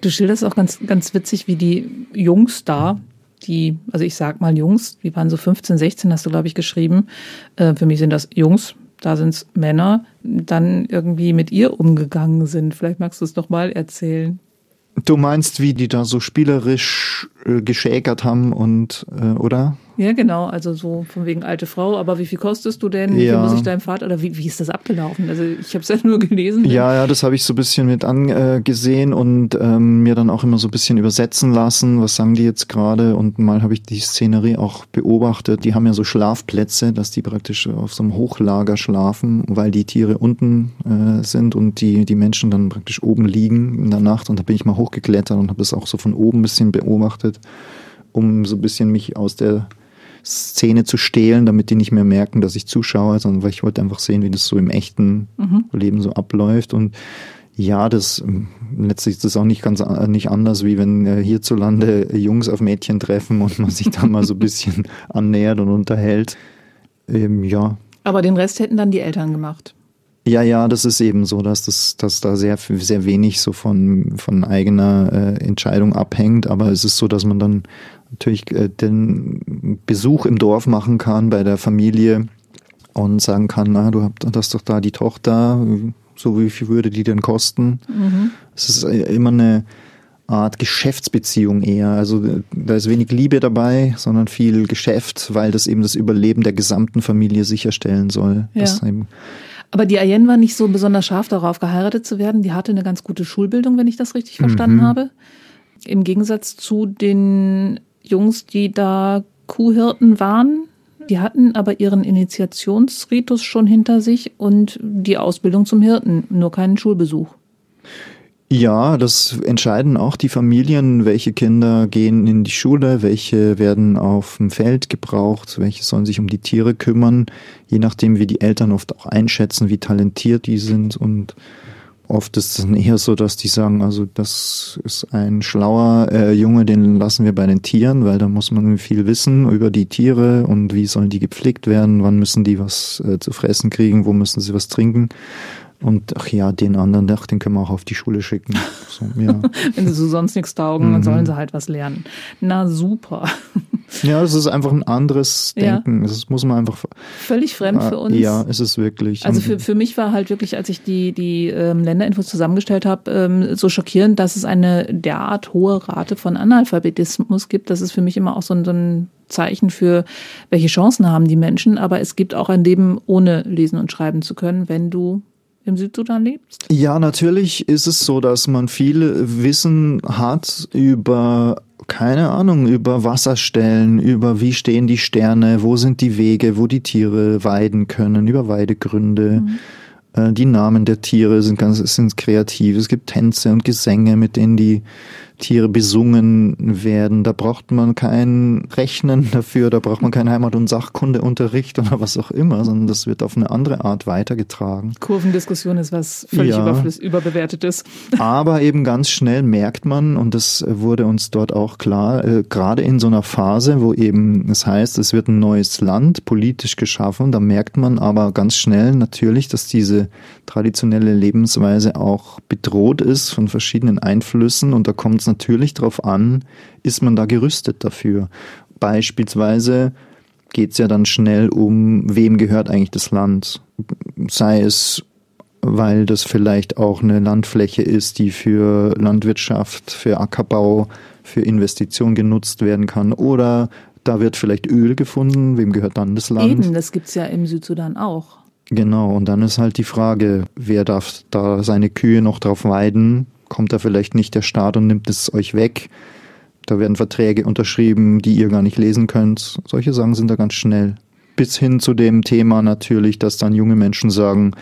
Du schilderst auch ganz, ganz witzig, wie die Jungs da, die, also ich sag mal Jungs, die waren so 15, 16, hast du, glaube ich, geschrieben. Äh, für mich sind das Jungs, da sind es Männer, dann irgendwie mit ihr umgegangen sind. Vielleicht magst du es doch mal erzählen. Du meinst, wie die da so spielerisch äh, geschäkert haben und, äh, oder? Ja, genau, also so von wegen alte Frau, aber wie viel kostest du denn? Wie Ja. muss ich deinem Vater oder wie, wie ist das abgelaufen? Also ich habe es ja nur gelesen. Ja, ja, das habe ich so ein bisschen mit angesehen und ähm, mir dann auch immer so ein bisschen übersetzen lassen, was sagen die jetzt gerade und mal habe ich die Szenerie auch beobachtet. Die haben ja so Schlafplätze, dass die praktisch auf so einem Hochlager schlafen, weil die Tiere unten äh, sind und die, die Menschen dann praktisch oben liegen in der Nacht und da bin ich mal hochgeklettert und habe das auch so von oben ein bisschen beobachtet, um so ein bisschen mich aus der Szene zu stehlen, damit die nicht mehr merken, dass ich zuschaue, sondern weil ich wollte einfach sehen, wie das so im echten Mhm. Leben so abläuft. Und Ja, das letztlich ist das auch nicht ganz nicht anders, wie wenn äh, hierzulande Jungs auf Mädchen treffen und man sich da mal so ein *laughs* bisschen annähert und unterhält. Ähm, ja. Aber den Rest hätten dann die Eltern gemacht. Ja, ja, das ist eben so, dass das, dass da sehr, sehr wenig so von, von eigener äh, Entscheidung abhängt. Aber es ist so, dass man dann natürlich äh, den Besuch im Dorf machen kann bei der Familie und sagen kann, na, du hast doch da die Tochter, so wie viel würde die denn kosten? Mhm. Es ist äh, immer eine Art Geschäftsbeziehung eher. Also da ist wenig Liebe dabei, sondern viel Geschäft, weil das eben das Überleben der gesamten Familie sicherstellen soll. Ja. Aber die Ayen war nicht so besonders scharf darauf, geheiratet zu werden. Die hatte eine ganz gute Schulbildung, wenn ich das richtig verstanden mhm. habe. Im Gegensatz zu den Jungs, die da Kuhhirten waren. Die hatten aber ihren Initiationsritus schon hinter sich und die Ausbildung zum Hirten, nur keinen Schulbesuch. Ja, das entscheiden auch die Familien, welche Kinder gehen in die Schule, welche werden auf dem Feld gebraucht, welche sollen sich um die Tiere kümmern, je nachdem, wie die Eltern oft auch einschätzen, wie talentiert die sind. Und Oft ist es dann eher so, dass die sagen, also das ist ein schlauer äh, Junge, den lassen wir bei den Tieren, weil da muss man viel wissen über die Tiere und wie sollen die gepflegt werden, wann müssen die was äh, zu fressen kriegen, wo müssen sie was trinken. Und ach ja, den anderen, ach, den können wir auch auf die Schule schicken. So, ja. *laughs* Wenn sie so sonst nichts taugen, dann mhm. sollen sie halt was lernen. Na super. *laughs* Ja, das ist einfach ein anderes Denken. Ja. Das muss man einfach. Völlig fremd für uns. Ja, ist es wirklich. Also für, für mich war halt wirklich, als ich die, die ähm, Länderinfos zusammengestellt habe, ähm, so schockierend, dass es eine derart hohe Rate von Analphabetismus gibt. Das ist für mich immer auch so ein, so ein Zeichen für, welche Chancen haben die Menschen. Aber es gibt auch ein Leben ohne lesen und schreiben zu können, wenn du im Südsudan lebst? Ja, natürlich ist es so, dass man viel Wissen hat über keine Ahnung, über Wasserstellen, über wie stehen die Sterne, wo sind die Wege, wo die Tiere weiden können, über Weidegründe. Mhm. Äh, die Namen der Tiere sind ganz sind kreativ. Es gibt Tänze und Gesänge, mit denen die Tiere besungen werden. Da braucht man kein Rechnen dafür, da braucht man keinen Heimat- und Sachkundeunterricht oder was auch immer, sondern das wird auf eine andere Art weitergetragen. Kurvendiskussion ist was völlig ja, überbewertetes. Aber eben ganz schnell merkt man, und das wurde uns dort auch klar, äh, gerade in so einer Phase, wo eben es heißt, es wird ein neues Land politisch geschaffen, da merkt man aber ganz schnell natürlich, dass diese traditionelle Lebensweise auch bedroht ist von verschiedenen Einflüssen und da kommt es natürlich darauf an, ist man da gerüstet dafür. Beispielsweise geht es ja dann schnell um, wem gehört eigentlich das Land. Sei es, weil das vielleicht auch eine Landfläche ist, die für Landwirtschaft, für Ackerbau, für Investitionen genutzt werden kann. Oder da wird vielleicht Öl gefunden, wem gehört dann das Land? Eben, das gibt es ja im Südsudan auch. Genau, und dann ist halt die Frage, wer darf da seine Kühe noch drauf weiden? Kommt da vielleicht nicht der Staat und nimmt es euch weg. Da werden Verträge unterschrieben, die ihr gar nicht lesen könnt. Solche Sachen sind da ganz schnell. Bis hin zu dem Thema natürlich, dass dann junge Menschen sagen,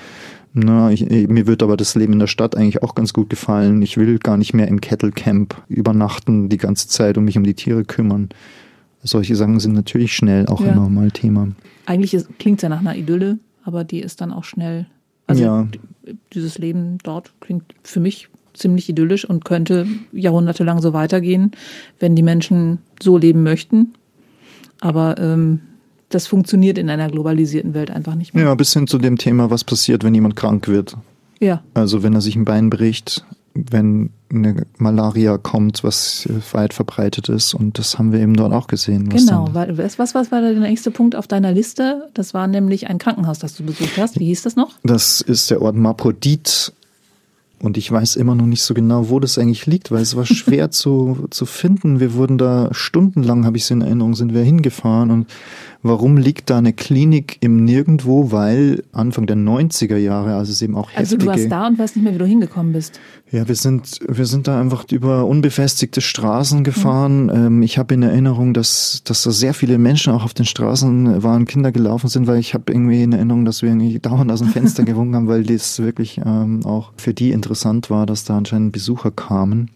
na, ich, mir wird aber das Leben in der Stadt eigentlich auch ganz gut gefallen. Ich will gar nicht mehr im Kettlecamp übernachten die ganze Zeit und mich um die Tiere kümmern. Solche Sachen sind natürlich schnell auch ja. immer mal Thema. Eigentlich klingt es ja nach einer Idylle, aber die ist dann auch schnell. Also ja. dieses Leben dort klingt für mich ziemlich idyllisch und könnte jahrhundertelang so weitergehen, wenn die Menschen so leben möchten. Aber ähm, das funktioniert in einer globalisierten Welt einfach nicht mehr. Ja, bis hin zu dem Thema, was passiert, wenn jemand krank wird. Ja. Also wenn er sich ein Bein bricht, wenn eine Malaria kommt, was weit verbreitet ist. Und das haben wir eben dort auch gesehen. genau. Was, was, was war der nächste Punkt auf deiner Liste? Das war nämlich ein Krankenhaus, das du besucht hast. Wie hieß das noch? Das ist der Ort Maprodit und ich weiß immer noch nicht so genau, wo das eigentlich liegt, weil es war *laughs* schwer zu, zu finden. Wir wurden da stundenlang, habe ich es in Erinnerung, sind wir hingefahren und Warum liegt da eine Klinik im Nirgendwo? Weil Anfang der 90er Jahre, also es eben auch Also du warst da und weißt nicht mehr, wie du hingekommen bist. Ja, wir sind, wir sind da einfach über unbefestigte Straßen gefahren. Mhm. Ich habe in Erinnerung, dass, dass da sehr viele Menschen auch auf den Straßen waren, Kinder gelaufen sind, weil ich habe irgendwie in Erinnerung, dass wir irgendwie *laughs* dauernd aus dem Fenster *laughs* gewunken haben, weil das wirklich ähm, auch für die interessant war, dass da anscheinend Besucher kamen.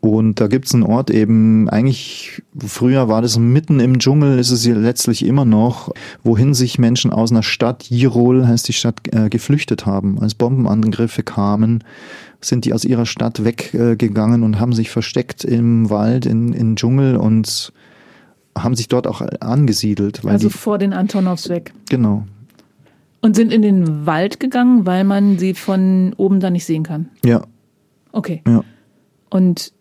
Und da gibt's einen Ort eben, eigentlich früher war das mitten im Dschungel, ist es letztlich immer noch, wohin sich Menschen aus einer Stadt, Jirol heißt die Stadt, äh, geflüchtet haben. Als Bombenangriffe kamen, sind die aus ihrer Stadt weggegangen äh, und haben sich versteckt im Wald, in, in Dschungel und haben sich dort auch angesiedelt. also die, vor den Antonovs weg. Genau. Und sind in den Wald gegangen, weil man sie von oben da nicht sehen kann. Ja. Okay. Ja. Und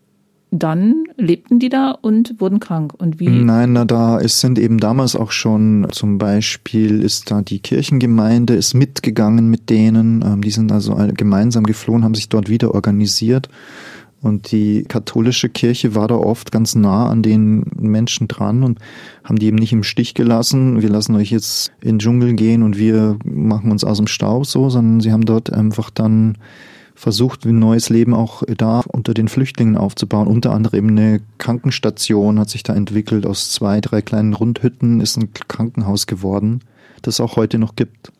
dann lebten die da und wurden krank. Und wie? Nein, na, da ist, sind eben damals auch schon, zum Beispiel ist da die Kirchengemeinde, ist mitgegangen mit denen. Ähm, die sind also gemeinsam geflohen, haben sich dort wieder organisiert. Und die katholische Kirche war da oft ganz nah an den Menschen dran und haben die eben nicht im Stich gelassen. Wir lassen euch jetzt in den Dschungel gehen und wir machen uns aus dem Staub so, sondern sie haben dort einfach dann versucht, ein neues Leben auch da unter den Flüchtlingen aufzubauen. Unter anderem eine Krankenstation hat sich da entwickelt. Aus zwei, drei kleinen Rundhütten ist ein Krankenhaus geworden, das auch heute noch gibt.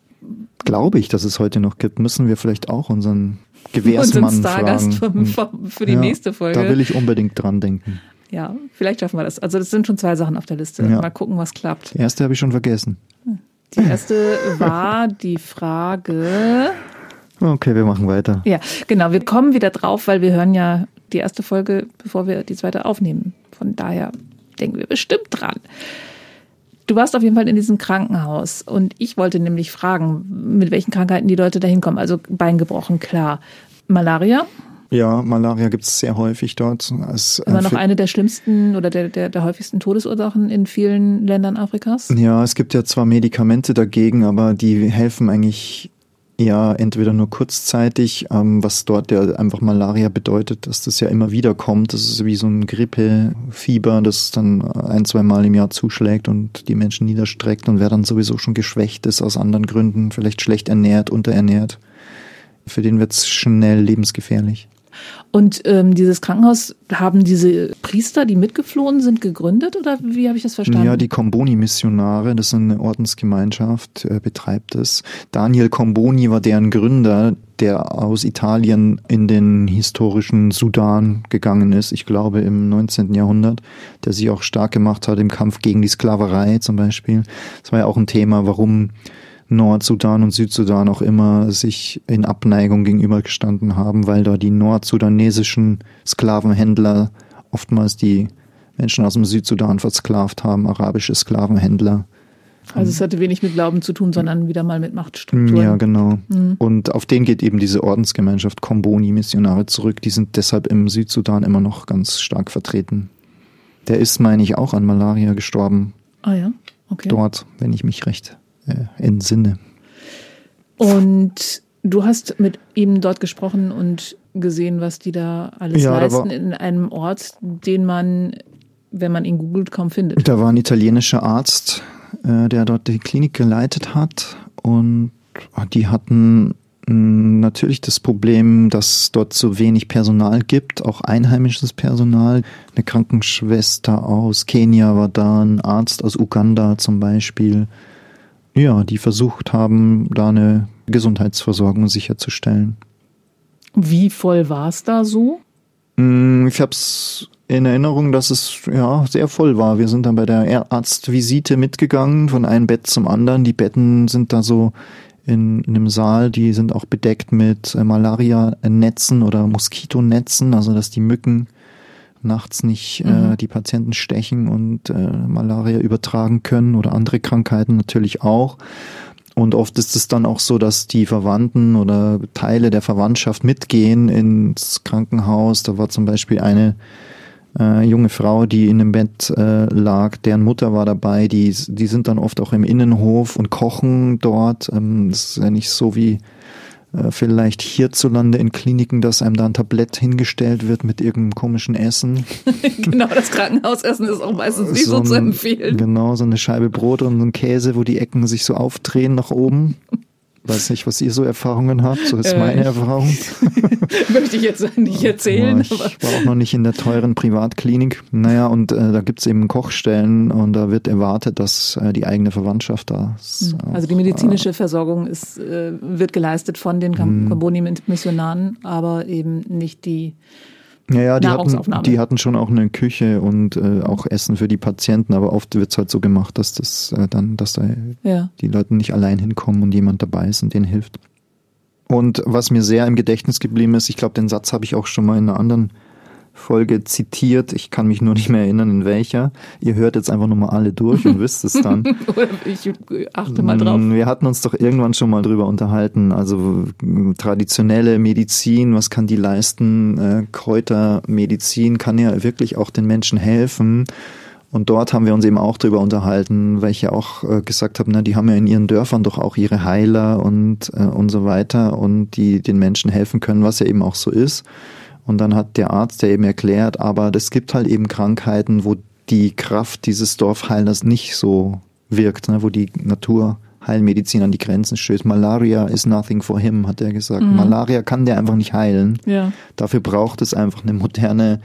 Glaube ich, dass es heute noch gibt, müssen wir vielleicht auch unseren Gewährsmann Stargast fragen. für, für die Ja, nächste Folge. Da will ich unbedingt dran denken. ja, vielleicht schaffen wir das. Also das sind schon zwei Sachen auf der Liste. Ja. Mal gucken, was klappt. Die erste habe ich schon vergessen. Die erste war die Frage. Okay, wir machen weiter. Ja, genau. Wir kommen wieder drauf, weil wir hören ja die erste Folge, bevor wir die zweite aufnehmen. Von daher denken wir bestimmt dran. Du warst auf jeden Fall in diesem Krankenhaus und ich wollte nämlich fragen, mit welchen Krankheiten die Leute da hinkommen. Also Bein gebrochen, klar. Malaria, Ja, Malaria gibt es sehr häufig dort. Äh, immer noch eine der schlimmsten oder der, der, der häufigsten Todesursachen in vielen Ländern Afrikas. Ja, es gibt ja zwar Medikamente dagegen, aber die helfen eigentlich ja entweder nur kurzzeitig, ähm, was dort ja einfach Malaria bedeutet, dass das ja immer wieder kommt. Das ist wie so ein Grippefieber, das dann ein, zwei Mal im Jahr zuschlägt und die Menschen niederstreckt und wer dann sowieso schon geschwächt ist aus anderen Gründen, vielleicht schlecht ernährt, unterernährt, für den wird's schnell lebensgefährlich. Und ähm, dieses Krankenhaus, haben diese Priester, die mitgeflohen sind, gegründet oder wie habe ich das verstanden? Ja, die Comboni-Missionare, das ist eine Ordensgemeinschaft, äh, betreibt es. Daniel Comboni war deren Gründer, der aus Italien in den historischen Sudan gegangen ist, ich glaube im 19. Jahrhundert, der sich auch stark gemacht hat im Kampf gegen die Sklaverei zum Beispiel. Das war ja auch ein Thema, warum Nordsudan und Südsudan auch immer sich in Abneigung gegenübergestanden haben, weil da die nordsudanesischen Sklavenhändler oftmals die Menschen aus dem Südsudan versklavt haben, arabische Sklavenhändler. also es hatte wenig mit Glauben zu tun, sondern wieder mal mit Machtstrukturen. Ja, genau. Und auf den geht eben diese Ordensgemeinschaft Komboni-Missionare zurück. Die sind deshalb im Südsudan immer noch ganz stark vertreten. Der ist, meine ich, auch an Malaria gestorben. Ah ja, okay. Dort, wenn ich mich recht äh, entsinne. Und du hast mit ihm dort gesprochen und gesehen, was die da alles Ja, da leisten war- in einem Ort, den man, wenn man ihn googelt, kaum findet. Da war ein italienischer Arzt, äh, der dort die Klinik geleitet hat und die hatten mh, natürlich das Problem, dass dort so wenig Personal gibt, auch einheimisches Personal. Eine Krankenschwester aus Kenia war da, ein Arzt aus Uganda zum Beispiel. Ja, die versucht haben, da eine Gesundheitsversorgung sicherzustellen. Wie voll war es da so? Mm, Ich habe es in Erinnerung, dass es ja sehr voll war. Wir sind dann bei der Arztvisite mitgegangen, von einem Bett zum anderen. Die Betten sind da so in, in einem Saal, die sind auch bedeckt mit Malaria-Netzen oder Moskitonetzen, also dass die Mücken nachts nicht äh, die Patienten stechen und äh, Malaria übertragen können oder andere Krankheiten natürlich auch. Und oft ist es dann auch so, dass die Verwandten oder Teile der Verwandtschaft mitgehen ins Krankenhaus. Da war zum Beispiel eine äh, junge Frau, die in dem Bett äh, lag, deren Mutter war dabei. Die, die sind dann oft auch im Innenhof und kochen dort. Ähm, das ist ja nicht so wie äh, vielleicht hierzulande in Kliniken, dass einem da ein Tablett hingestellt wird mit irgendeinem komischen Essen. *laughs* genau, das Krankenhausessen ist auch meistens nicht so, zu ein- empfehlen. Genau, so eine Scheibe Brot und ein Käse, wo die Ecken sich so aufdrehen nach oben. Weiß nicht, was ihr so Erfahrungen habt. So ist Äh, meine ich- Erfahrung. *laughs* Möchte ich jetzt nicht erzählen. Ja, ich war auch noch nicht in der teuren Privatklinik. Naja, und äh, da gibt's eben Kochstellen und da wird erwartet, dass äh, die eigene Verwandtschaft da ist. Also die medizinische Versorgung ist, äh, wird geleistet von den Mhm. Camboni-Missionaren, aber eben nicht die Ja, ja, die hatten, die hatten schon auch eine Küche und äh, auch Essen für die Patienten, aber oft wird's halt so gemacht, dass das äh, dann, dass da ja. die Leute nicht allein hinkommen und jemand dabei ist und denen hilft. Und was mir sehr im Gedächtnis geblieben ist, ich glaube, den Satz habe ich auch schon mal in einer anderen Folge zitiert. Ich kann mich nur nicht mehr erinnern, in welcher. Ihr hört jetzt einfach nochmal alle durch und wisst es dann. *laughs* Oder ich achte mal drauf. Wir hatten uns doch irgendwann schon mal drüber unterhalten. Also traditionelle Medizin, was kann die leisten? Äh, Kräutermedizin kann ja wirklich auch den Menschen helfen. Und dort haben wir uns eben auch drüber unterhalten, weil ich ja auch äh, gesagt habe, na, die haben ja in ihren Dörfern doch auch ihre Heiler und, äh, und so weiter und die den Menschen helfen können, was ja eben auch so ist. Und dann hat der Arzt ja eben erklärt, aber es gibt halt eben Krankheiten, wo die Kraft dieses Dorfheilers nicht so wirkt, ne, wo die Naturheilmedizin an die Grenzen stößt. Malaria is nothing for him, hat er gesagt. Mhm. Malaria kann der einfach nicht heilen. Ja. Dafür braucht es einfach eine moderne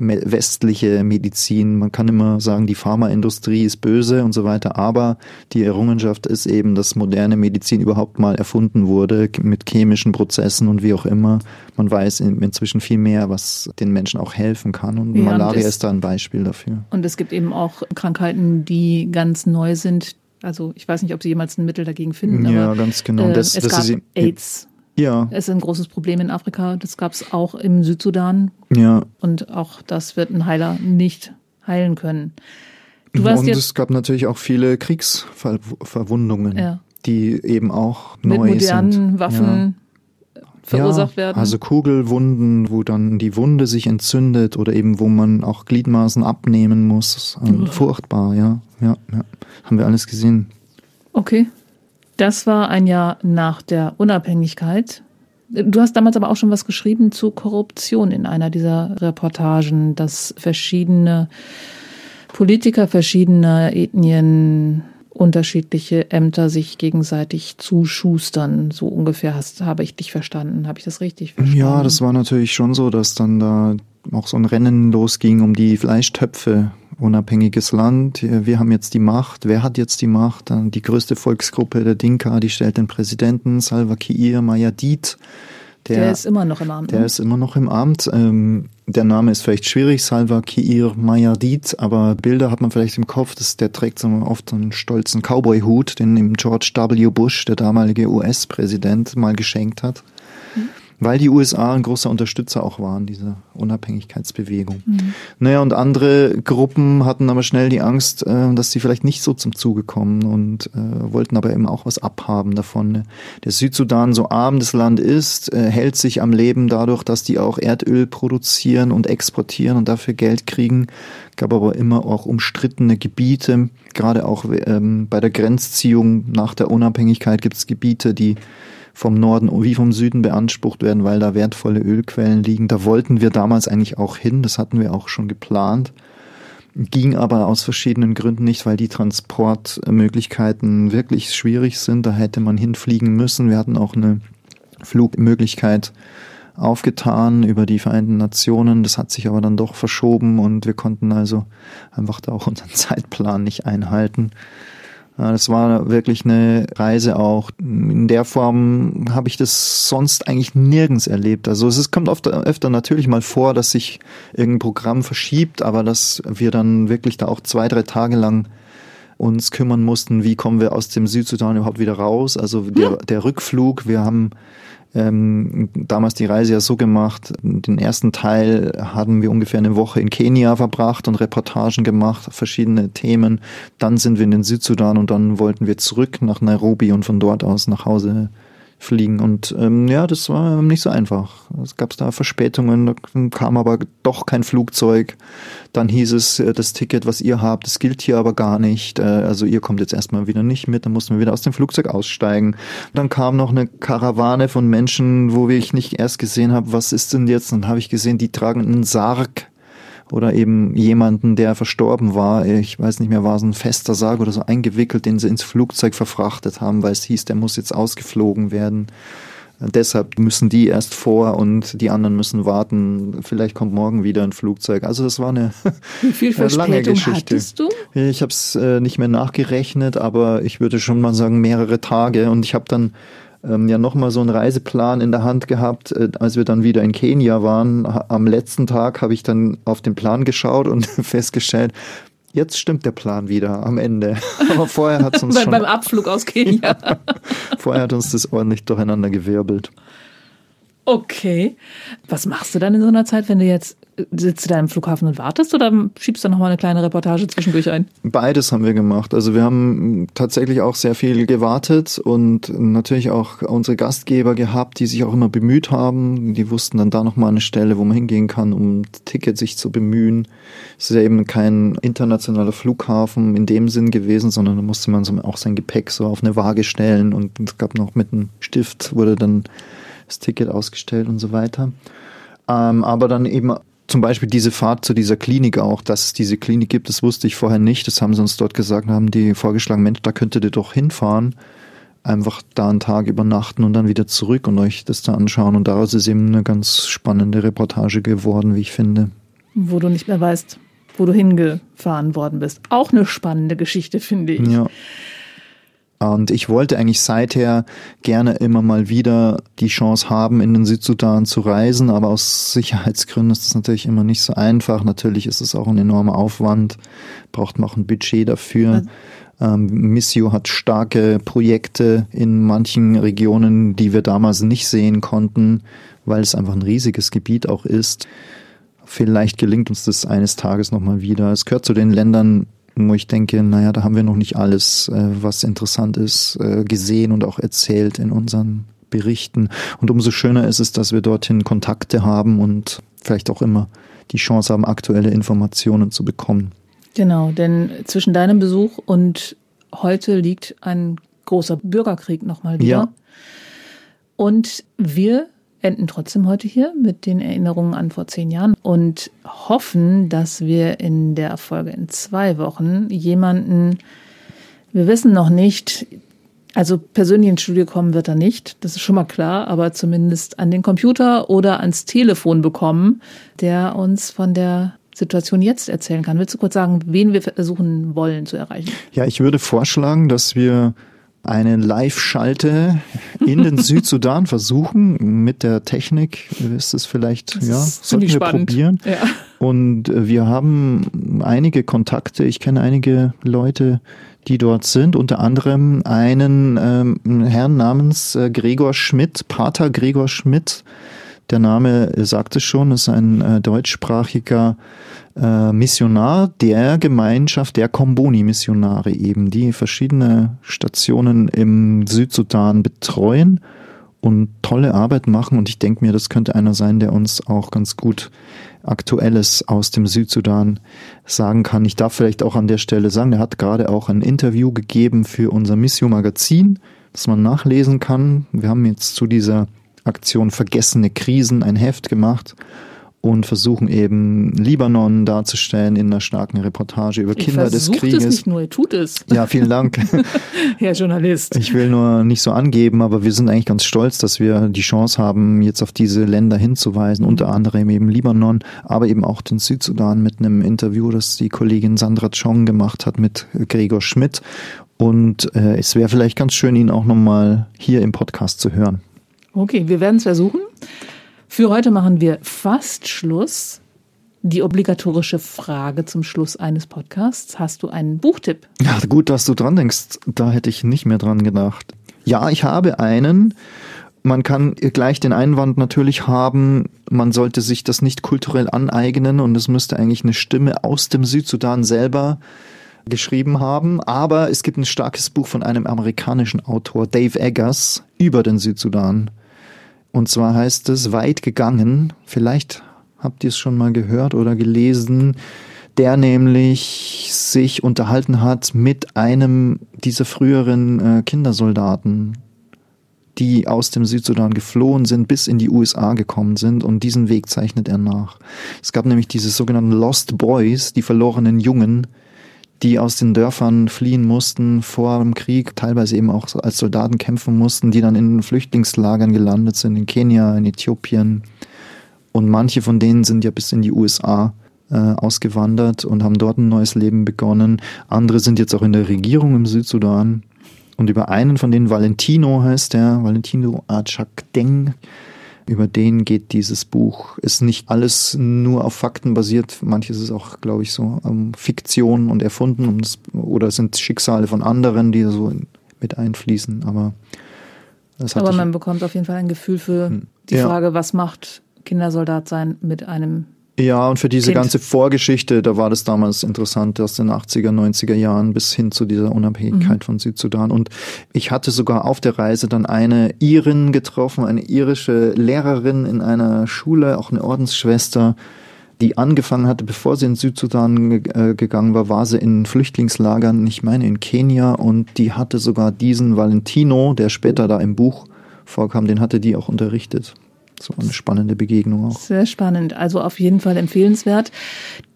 westliche Medizin. Man kann immer sagen, die Pharmaindustrie ist böse und so weiter, aber die Errungenschaft ist eben, dass moderne Medizin überhaupt mal erfunden wurde mit chemischen Prozessen und wie auch immer. Man weiß in, inzwischen viel mehr, was den Menschen auch helfen kann und Ja, und Malaria es- ist da ein Beispiel dafür. Und es gibt eben auch Krankheiten, die ganz neu sind. Also ich weiß nicht, ob sie jemals ein Mittel dagegen finden, Ja, aber ganz genau. äh, Das- es das gab ist- AIDS. Ja, Es ist ein großes Problem in Afrika. Das gab es auch im Südsudan. ja. Und auch das wird ein Heiler nicht heilen können. Du warst und es gab natürlich auch viele Kriegsverwundungen, Ja. die eben auch mit neu modernen sind. Ja. Waffen verursacht ja, werden. Also Kugelwunden, wo dann die Wunde sich entzündet oder eben wo man auch Gliedmaßen abnehmen muss. Ähm, Furchtbar, ja, ja, ja. Haben wir alles gesehen. Okay. Das war ein Jahr nach der Unabhängigkeit. Du hast damals aber auch schon was geschrieben zu Korruption in einer dieser Reportagen, dass verschiedene Politiker verschiedener Ethnien unterschiedliche Ämter sich gegenseitig zuschustern. So ungefähr hast, habe ich dich verstanden. Habe ich das richtig verstanden? Ja, das war natürlich schon so, dass dann da auch so ein Rennen losging um die Fleischtöpfe. Unabhängiges Land, wir haben jetzt die Macht, wer hat jetzt die Macht? Dann die größte Volksgruppe der Dinka, die stellt den Präsidenten Salva Kiir Mayardit. Der, ist immer noch im Amt. Der ne? ist immer noch im Amt. Ähm, der Name ist vielleicht schwierig, Salva Kiir Mayardit, aber Bilder hat man vielleicht im Kopf. Das, der trägt so oft so einen stolzen Cowboy-Hut, den ihm George W. Bush, der damalige US-Präsident, mal geschenkt hat. Weil die USA ein großer Unterstützer auch waren, dieser Unabhängigkeitsbewegung. Naja, und andere Gruppen hatten aber schnell die Angst, äh, dass sie vielleicht nicht so zum Zuge kommen und äh, wollten aber eben auch was abhaben davon. Der Südsudan, so arm das Land ist, äh, hält sich am Leben dadurch, dass die auch Erdöl produzieren und exportieren und dafür Geld kriegen. Gab aber immer auch umstrittene Gebiete, gerade auch ähm, bei der Grenzziehung nach der Unabhängigkeit gibt es Gebiete, die vom Norden wie vom Süden beansprucht werden, weil da wertvolle Ölquellen liegen. Da wollten wir damals eigentlich auch hin, das hatten wir auch schon geplant. Ging aber aus verschiedenen Gründen nicht, weil die Transportmöglichkeiten wirklich schwierig sind. Da hätte man hinfliegen müssen. Wir hatten auch eine Flugmöglichkeit aufgetan über die Vereinten Nationen. Das hat sich aber dann doch verschoben und wir konnten also einfach da auch unseren Zeitplan nicht einhalten. Das war wirklich eine Reise auch. In der Form habe ich das sonst eigentlich nirgends erlebt. Also es kommt oft, öfter natürlich mal vor, dass sich irgendein Programm verschiebt, aber dass wir dann wirklich da auch zwei, drei Tage lang uns kümmern mussten, wie kommen wir aus dem Südsudan überhaupt wieder raus. Also der, der Rückflug, wir haben ähm, damals die Reise ja so gemacht. Den ersten Teil haben wir ungefähr eine Woche in Kenia verbracht und Reportagen gemacht, verschiedene Themen. Dann sind wir in den Südsudan und dann wollten wir zurück nach Nairobi und von dort aus nach Hause fliegen. Und ähm, ja, das war nicht so einfach. Es gab da Verspätungen, da kam aber doch kein Flugzeug. Dann hieß es, äh, das Ticket, was ihr habt, das gilt hier aber gar nicht. Äh, also ihr kommt jetzt erstmal wieder nicht mit, dann mussten wir wieder aus dem Flugzeug aussteigen. Dann kam noch eine Karawane von Menschen, wo ich nicht erst gesehen habe, was ist denn jetzt? Dann habe ich gesehen, die tragen einen Sarg oder eben jemanden, der verstorben war. Ich weiß nicht mehr, war es ein fester Sarg oder so eingewickelt, den sie ins Flugzeug verfrachtet haben, weil es hieß, der muss jetzt ausgeflogen werden. Deshalb müssen die erst vor und die anderen müssen warten. Vielleicht kommt morgen wieder ein Flugzeug. Also das war eine *laughs* Wie viel *laughs* lange Geschichte. hattest du? Ich habe es äh, nicht mehr nachgerechnet, aber ich würde schon mal sagen mehrere Tage. Und ich habe dann ähm, ja nochmal so einen Reiseplan in der Hand gehabt, äh, als wir dann wieder in Kenia waren. Am letzten Tag habe ich dann auf den Plan geschaut und *laughs* festgestellt, Jetzt stimmt der Plan wieder am Ende. *laughs* Aber vorher hat es uns *laughs* schon, beim Abflug aus Kenia. vorher hat uns das ordentlich durcheinander gewirbelt. Okay. Was machst du dann in so einer Zeit, wenn du jetzt sitzt du da im Flughafen und wartest oder schiebst du nochmal eine kleine Reportage zwischendurch ein? Beides haben wir gemacht. Also wir haben tatsächlich auch sehr viel gewartet und natürlich auch unsere Gastgeber gehabt, die sich auch immer bemüht haben. Die wussten dann da nochmal eine Stelle, wo man hingehen kann, um Ticket sich zu bemühen. Es ist ja eben kein internationaler Flughafen in dem Sinn gewesen, sondern da musste man auch sein Gepäck so auf eine Waage stellen und es gab noch mit einem Stift wurde dann das Ticket ausgestellt und so weiter. Ähm, aber dann eben zum Beispiel diese Fahrt zu dieser Klinik auch, dass es diese Klinik gibt, das wusste ich vorher nicht. Das haben sie uns dort gesagt, haben die vorgeschlagen, Mensch, da könntet ihr doch hinfahren. Einfach da einen Tag übernachten und dann wieder zurück und euch das da anschauen. Und daraus ist eben eine ganz spannende Reportage geworden, wie ich finde. Wo du nicht mehr weißt, wo du hingefahren worden bist. Auch eine spannende Geschichte, finde ich. Ja. Und ich wollte eigentlich seither gerne immer mal wieder die Chance haben, in den Südsudan zu reisen, aber aus Sicherheitsgründen ist das natürlich immer nicht so einfach. Natürlich ist es auch ein enormer Aufwand, braucht man auch ein Budget dafür. Ähm, Missio hat starke Projekte in manchen Regionen, die wir damals nicht sehen konnten, weil es einfach ein riesiges Gebiet auch ist. Vielleicht gelingt uns das eines Tages nochmal wieder. Es gehört zu den Ländern, wo ich denke, naja, da haben wir noch nicht alles, äh, was interessant ist, äh, gesehen und auch erzählt in unseren Berichten. Und umso schöner ist es, dass wir dorthin Kontakte haben und vielleicht auch immer die Chance haben, aktuelle Informationen zu bekommen. Genau, denn zwischen deinem Besuch und heute liegt ein großer Bürgerkrieg nochmal wieder. Ja. Und wir enden trotzdem heute hier mit den Erinnerungen an vor zehn Jahren und hoffen, dass wir in der Folge in zwei Wochen jemanden, wir wissen noch nicht, also persönlich ins Studio kommen wird er nicht, das ist schon mal klar, aber zumindest an den Computer oder ans Telefon bekommen, der uns von der Situation jetzt erzählen kann. Willst du kurz sagen, wen wir versuchen wollen zu erreichen? Ja, ich würde vorschlagen, dass wir eine Live-Schalte in den *laughs* Südsudan versuchen mit der Technik. Ist es vielleicht, das ja, sollten wir spannend. probieren. Ja. Und äh, wir haben einige Kontakte. Ich kenne einige Leute, die dort sind, unter anderem einen ähm, Herrn namens äh, Gregor Schmidt, Pater Gregor Schmidt. Der Name sagt es schon, ist ein äh, deutschsprachiger äh, Missionar der Gemeinschaft der Komboni-Missionare eben, die verschiedene Stationen im Südsudan betreuen und tolle Arbeit machen. Und ich denke mir, das könnte einer sein, der uns auch ganz gut Aktuelles aus dem Südsudan sagen kann. Ich darf vielleicht auch an der Stelle sagen, er hat gerade auch ein Interview gegeben für unser Missio Magazin, das man nachlesen kann. Wir haben jetzt zu dieser Aktion Vergessene Krisen ein Heft gemacht und versuchen eben Libanon darzustellen in einer starken Reportage über Kinder des Krieges. Es nicht nur, ihr tut es. Ja, vielen Dank. *laughs* Herr Journalist. Ich will nur nicht so angeben, aber wir sind eigentlich ganz stolz, dass wir die Chance haben, jetzt auf diese Länder hinzuweisen, mhm. unter anderem eben Libanon, aber eben auch den Südsudan mit einem Interview, das die Kollegin Sandra Chong gemacht hat mit Gregor Schmidt. Und äh, es wäre vielleicht ganz schön, ihn auch nochmal hier im Podcast zu hören. Okay, wir werden es versuchen. Für heute machen wir fast Schluss. Die obligatorische Frage zum Schluss eines Podcasts. Hast du einen Buchtipp? Ja, gut, dass du dran denkst. Da hätte ich nicht mehr dran gedacht. Ja, ich habe einen. Man kann gleich den Einwand natürlich haben, man sollte sich das nicht kulturell aneignen und es müsste eigentlich eine Stimme aus dem Südsudan selber geschrieben haben. Aber es gibt ein starkes Buch von einem amerikanischen Autor, Dave Eggers, über den Südsudan. Und zwar heißt es weit gegangen. Vielleicht habt ihr es schon mal gehört oder gelesen, der nämlich sich unterhalten hat mit einem dieser früheren äh, Kindersoldaten, die aus dem Südsudan geflohen sind, bis in die USA gekommen sind und diesen Weg zeichnet er nach. Es gab nämlich diese sogenannten Lost Boys, die verlorenen Jungen, die aus den Dörfern fliehen mussten vor dem Krieg, teilweise eben auch als Soldaten kämpfen mussten, die dann in Flüchtlingslagern gelandet sind, in Kenia, in Äthiopien. Und manche von denen sind ja bis in die USA äh, ausgewandert und haben dort ein neues Leben begonnen. Andere sind jetzt auch in der Regierung im Südsudan. Und über einen von denen, Valentino heißt der, Valentino Deng, über den geht dieses Buch. Ist nicht alles nur auf Fakten basiert, manches ist auch, glaube ich, so um Fiktion und erfunden oder sind Schicksale von anderen, die so mit einfließen. Aber, das aber man bekommt auf jeden Fall ein Gefühl für hm. die ja. Frage, was macht Kindersoldat sein mit einem ja, und für diese kind. ganze Vorgeschichte, da war das damals interessant, aus den 80er, 90er Jahren bis hin zu dieser Unabhängigkeit mhm. von Südsudan. Und ich hatte sogar auf der Reise dann eine Irin getroffen, eine irische Lehrerin in einer Schule, auch eine Ordensschwester, die angefangen hatte, bevor sie in Südsudan äh, gegangen war, war sie in Flüchtlingslagern, ich meine in Kenia, und die hatte sogar diesen Valentino, der später da im Buch vorkam, den hatte die auch unterrichtet. So eine spannende Begegnung auch. Sehr spannend. Also auf jeden Fall empfehlenswert.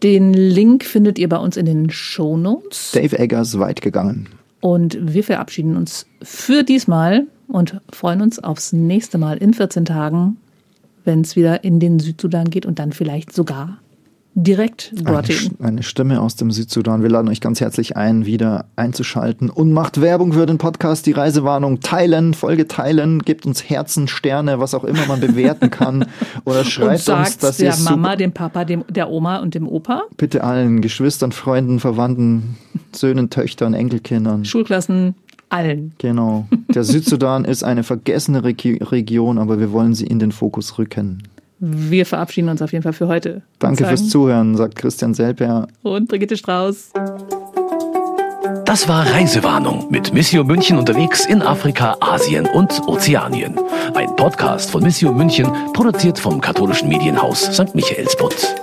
Den Link findet ihr bei uns in den Show Notes. Dave Eggers weit gegangen. Und wir verabschieden uns für diesmal und freuen uns aufs nächste Mal in 14 Tagen, wenn es wieder in den Südsudan geht und dann vielleicht sogar direkt dorthin. Eine, eine, Stimme aus dem Südsudan. Wir laden euch ganz herzlich ein, wieder einzuschalten und macht Werbung für den Podcast, die Reisewarnung teilen, Folge teilen, gebt uns Herzen, Sterne, was auch immer man bewerten kann *laughs* oder schreibt und uns, dass der Mama, dem Papa, dem, der Oma und dem Opa. Bitte allen Geschwistern, Freunden, Verwandten, Söhnen, Töchtern, Enkelkindern. Schulklassen, allen. Genau. Der *laughs* Südsudan ist eine vergessene Region, aber wir wollen sie in den Fokus rücken. Wir verabschieden uns auf jeden Fall für heute. Danke fürs Zuhören, sagt Christian Selper. Und Brigitte Strauß. Das war Reisewarnung mit Missio München unterwegs in Afrika, Asien und Ozeanien. Ein Podcast von Missio München, produziert vom katholischen Medienhaus St. Michaelsbund.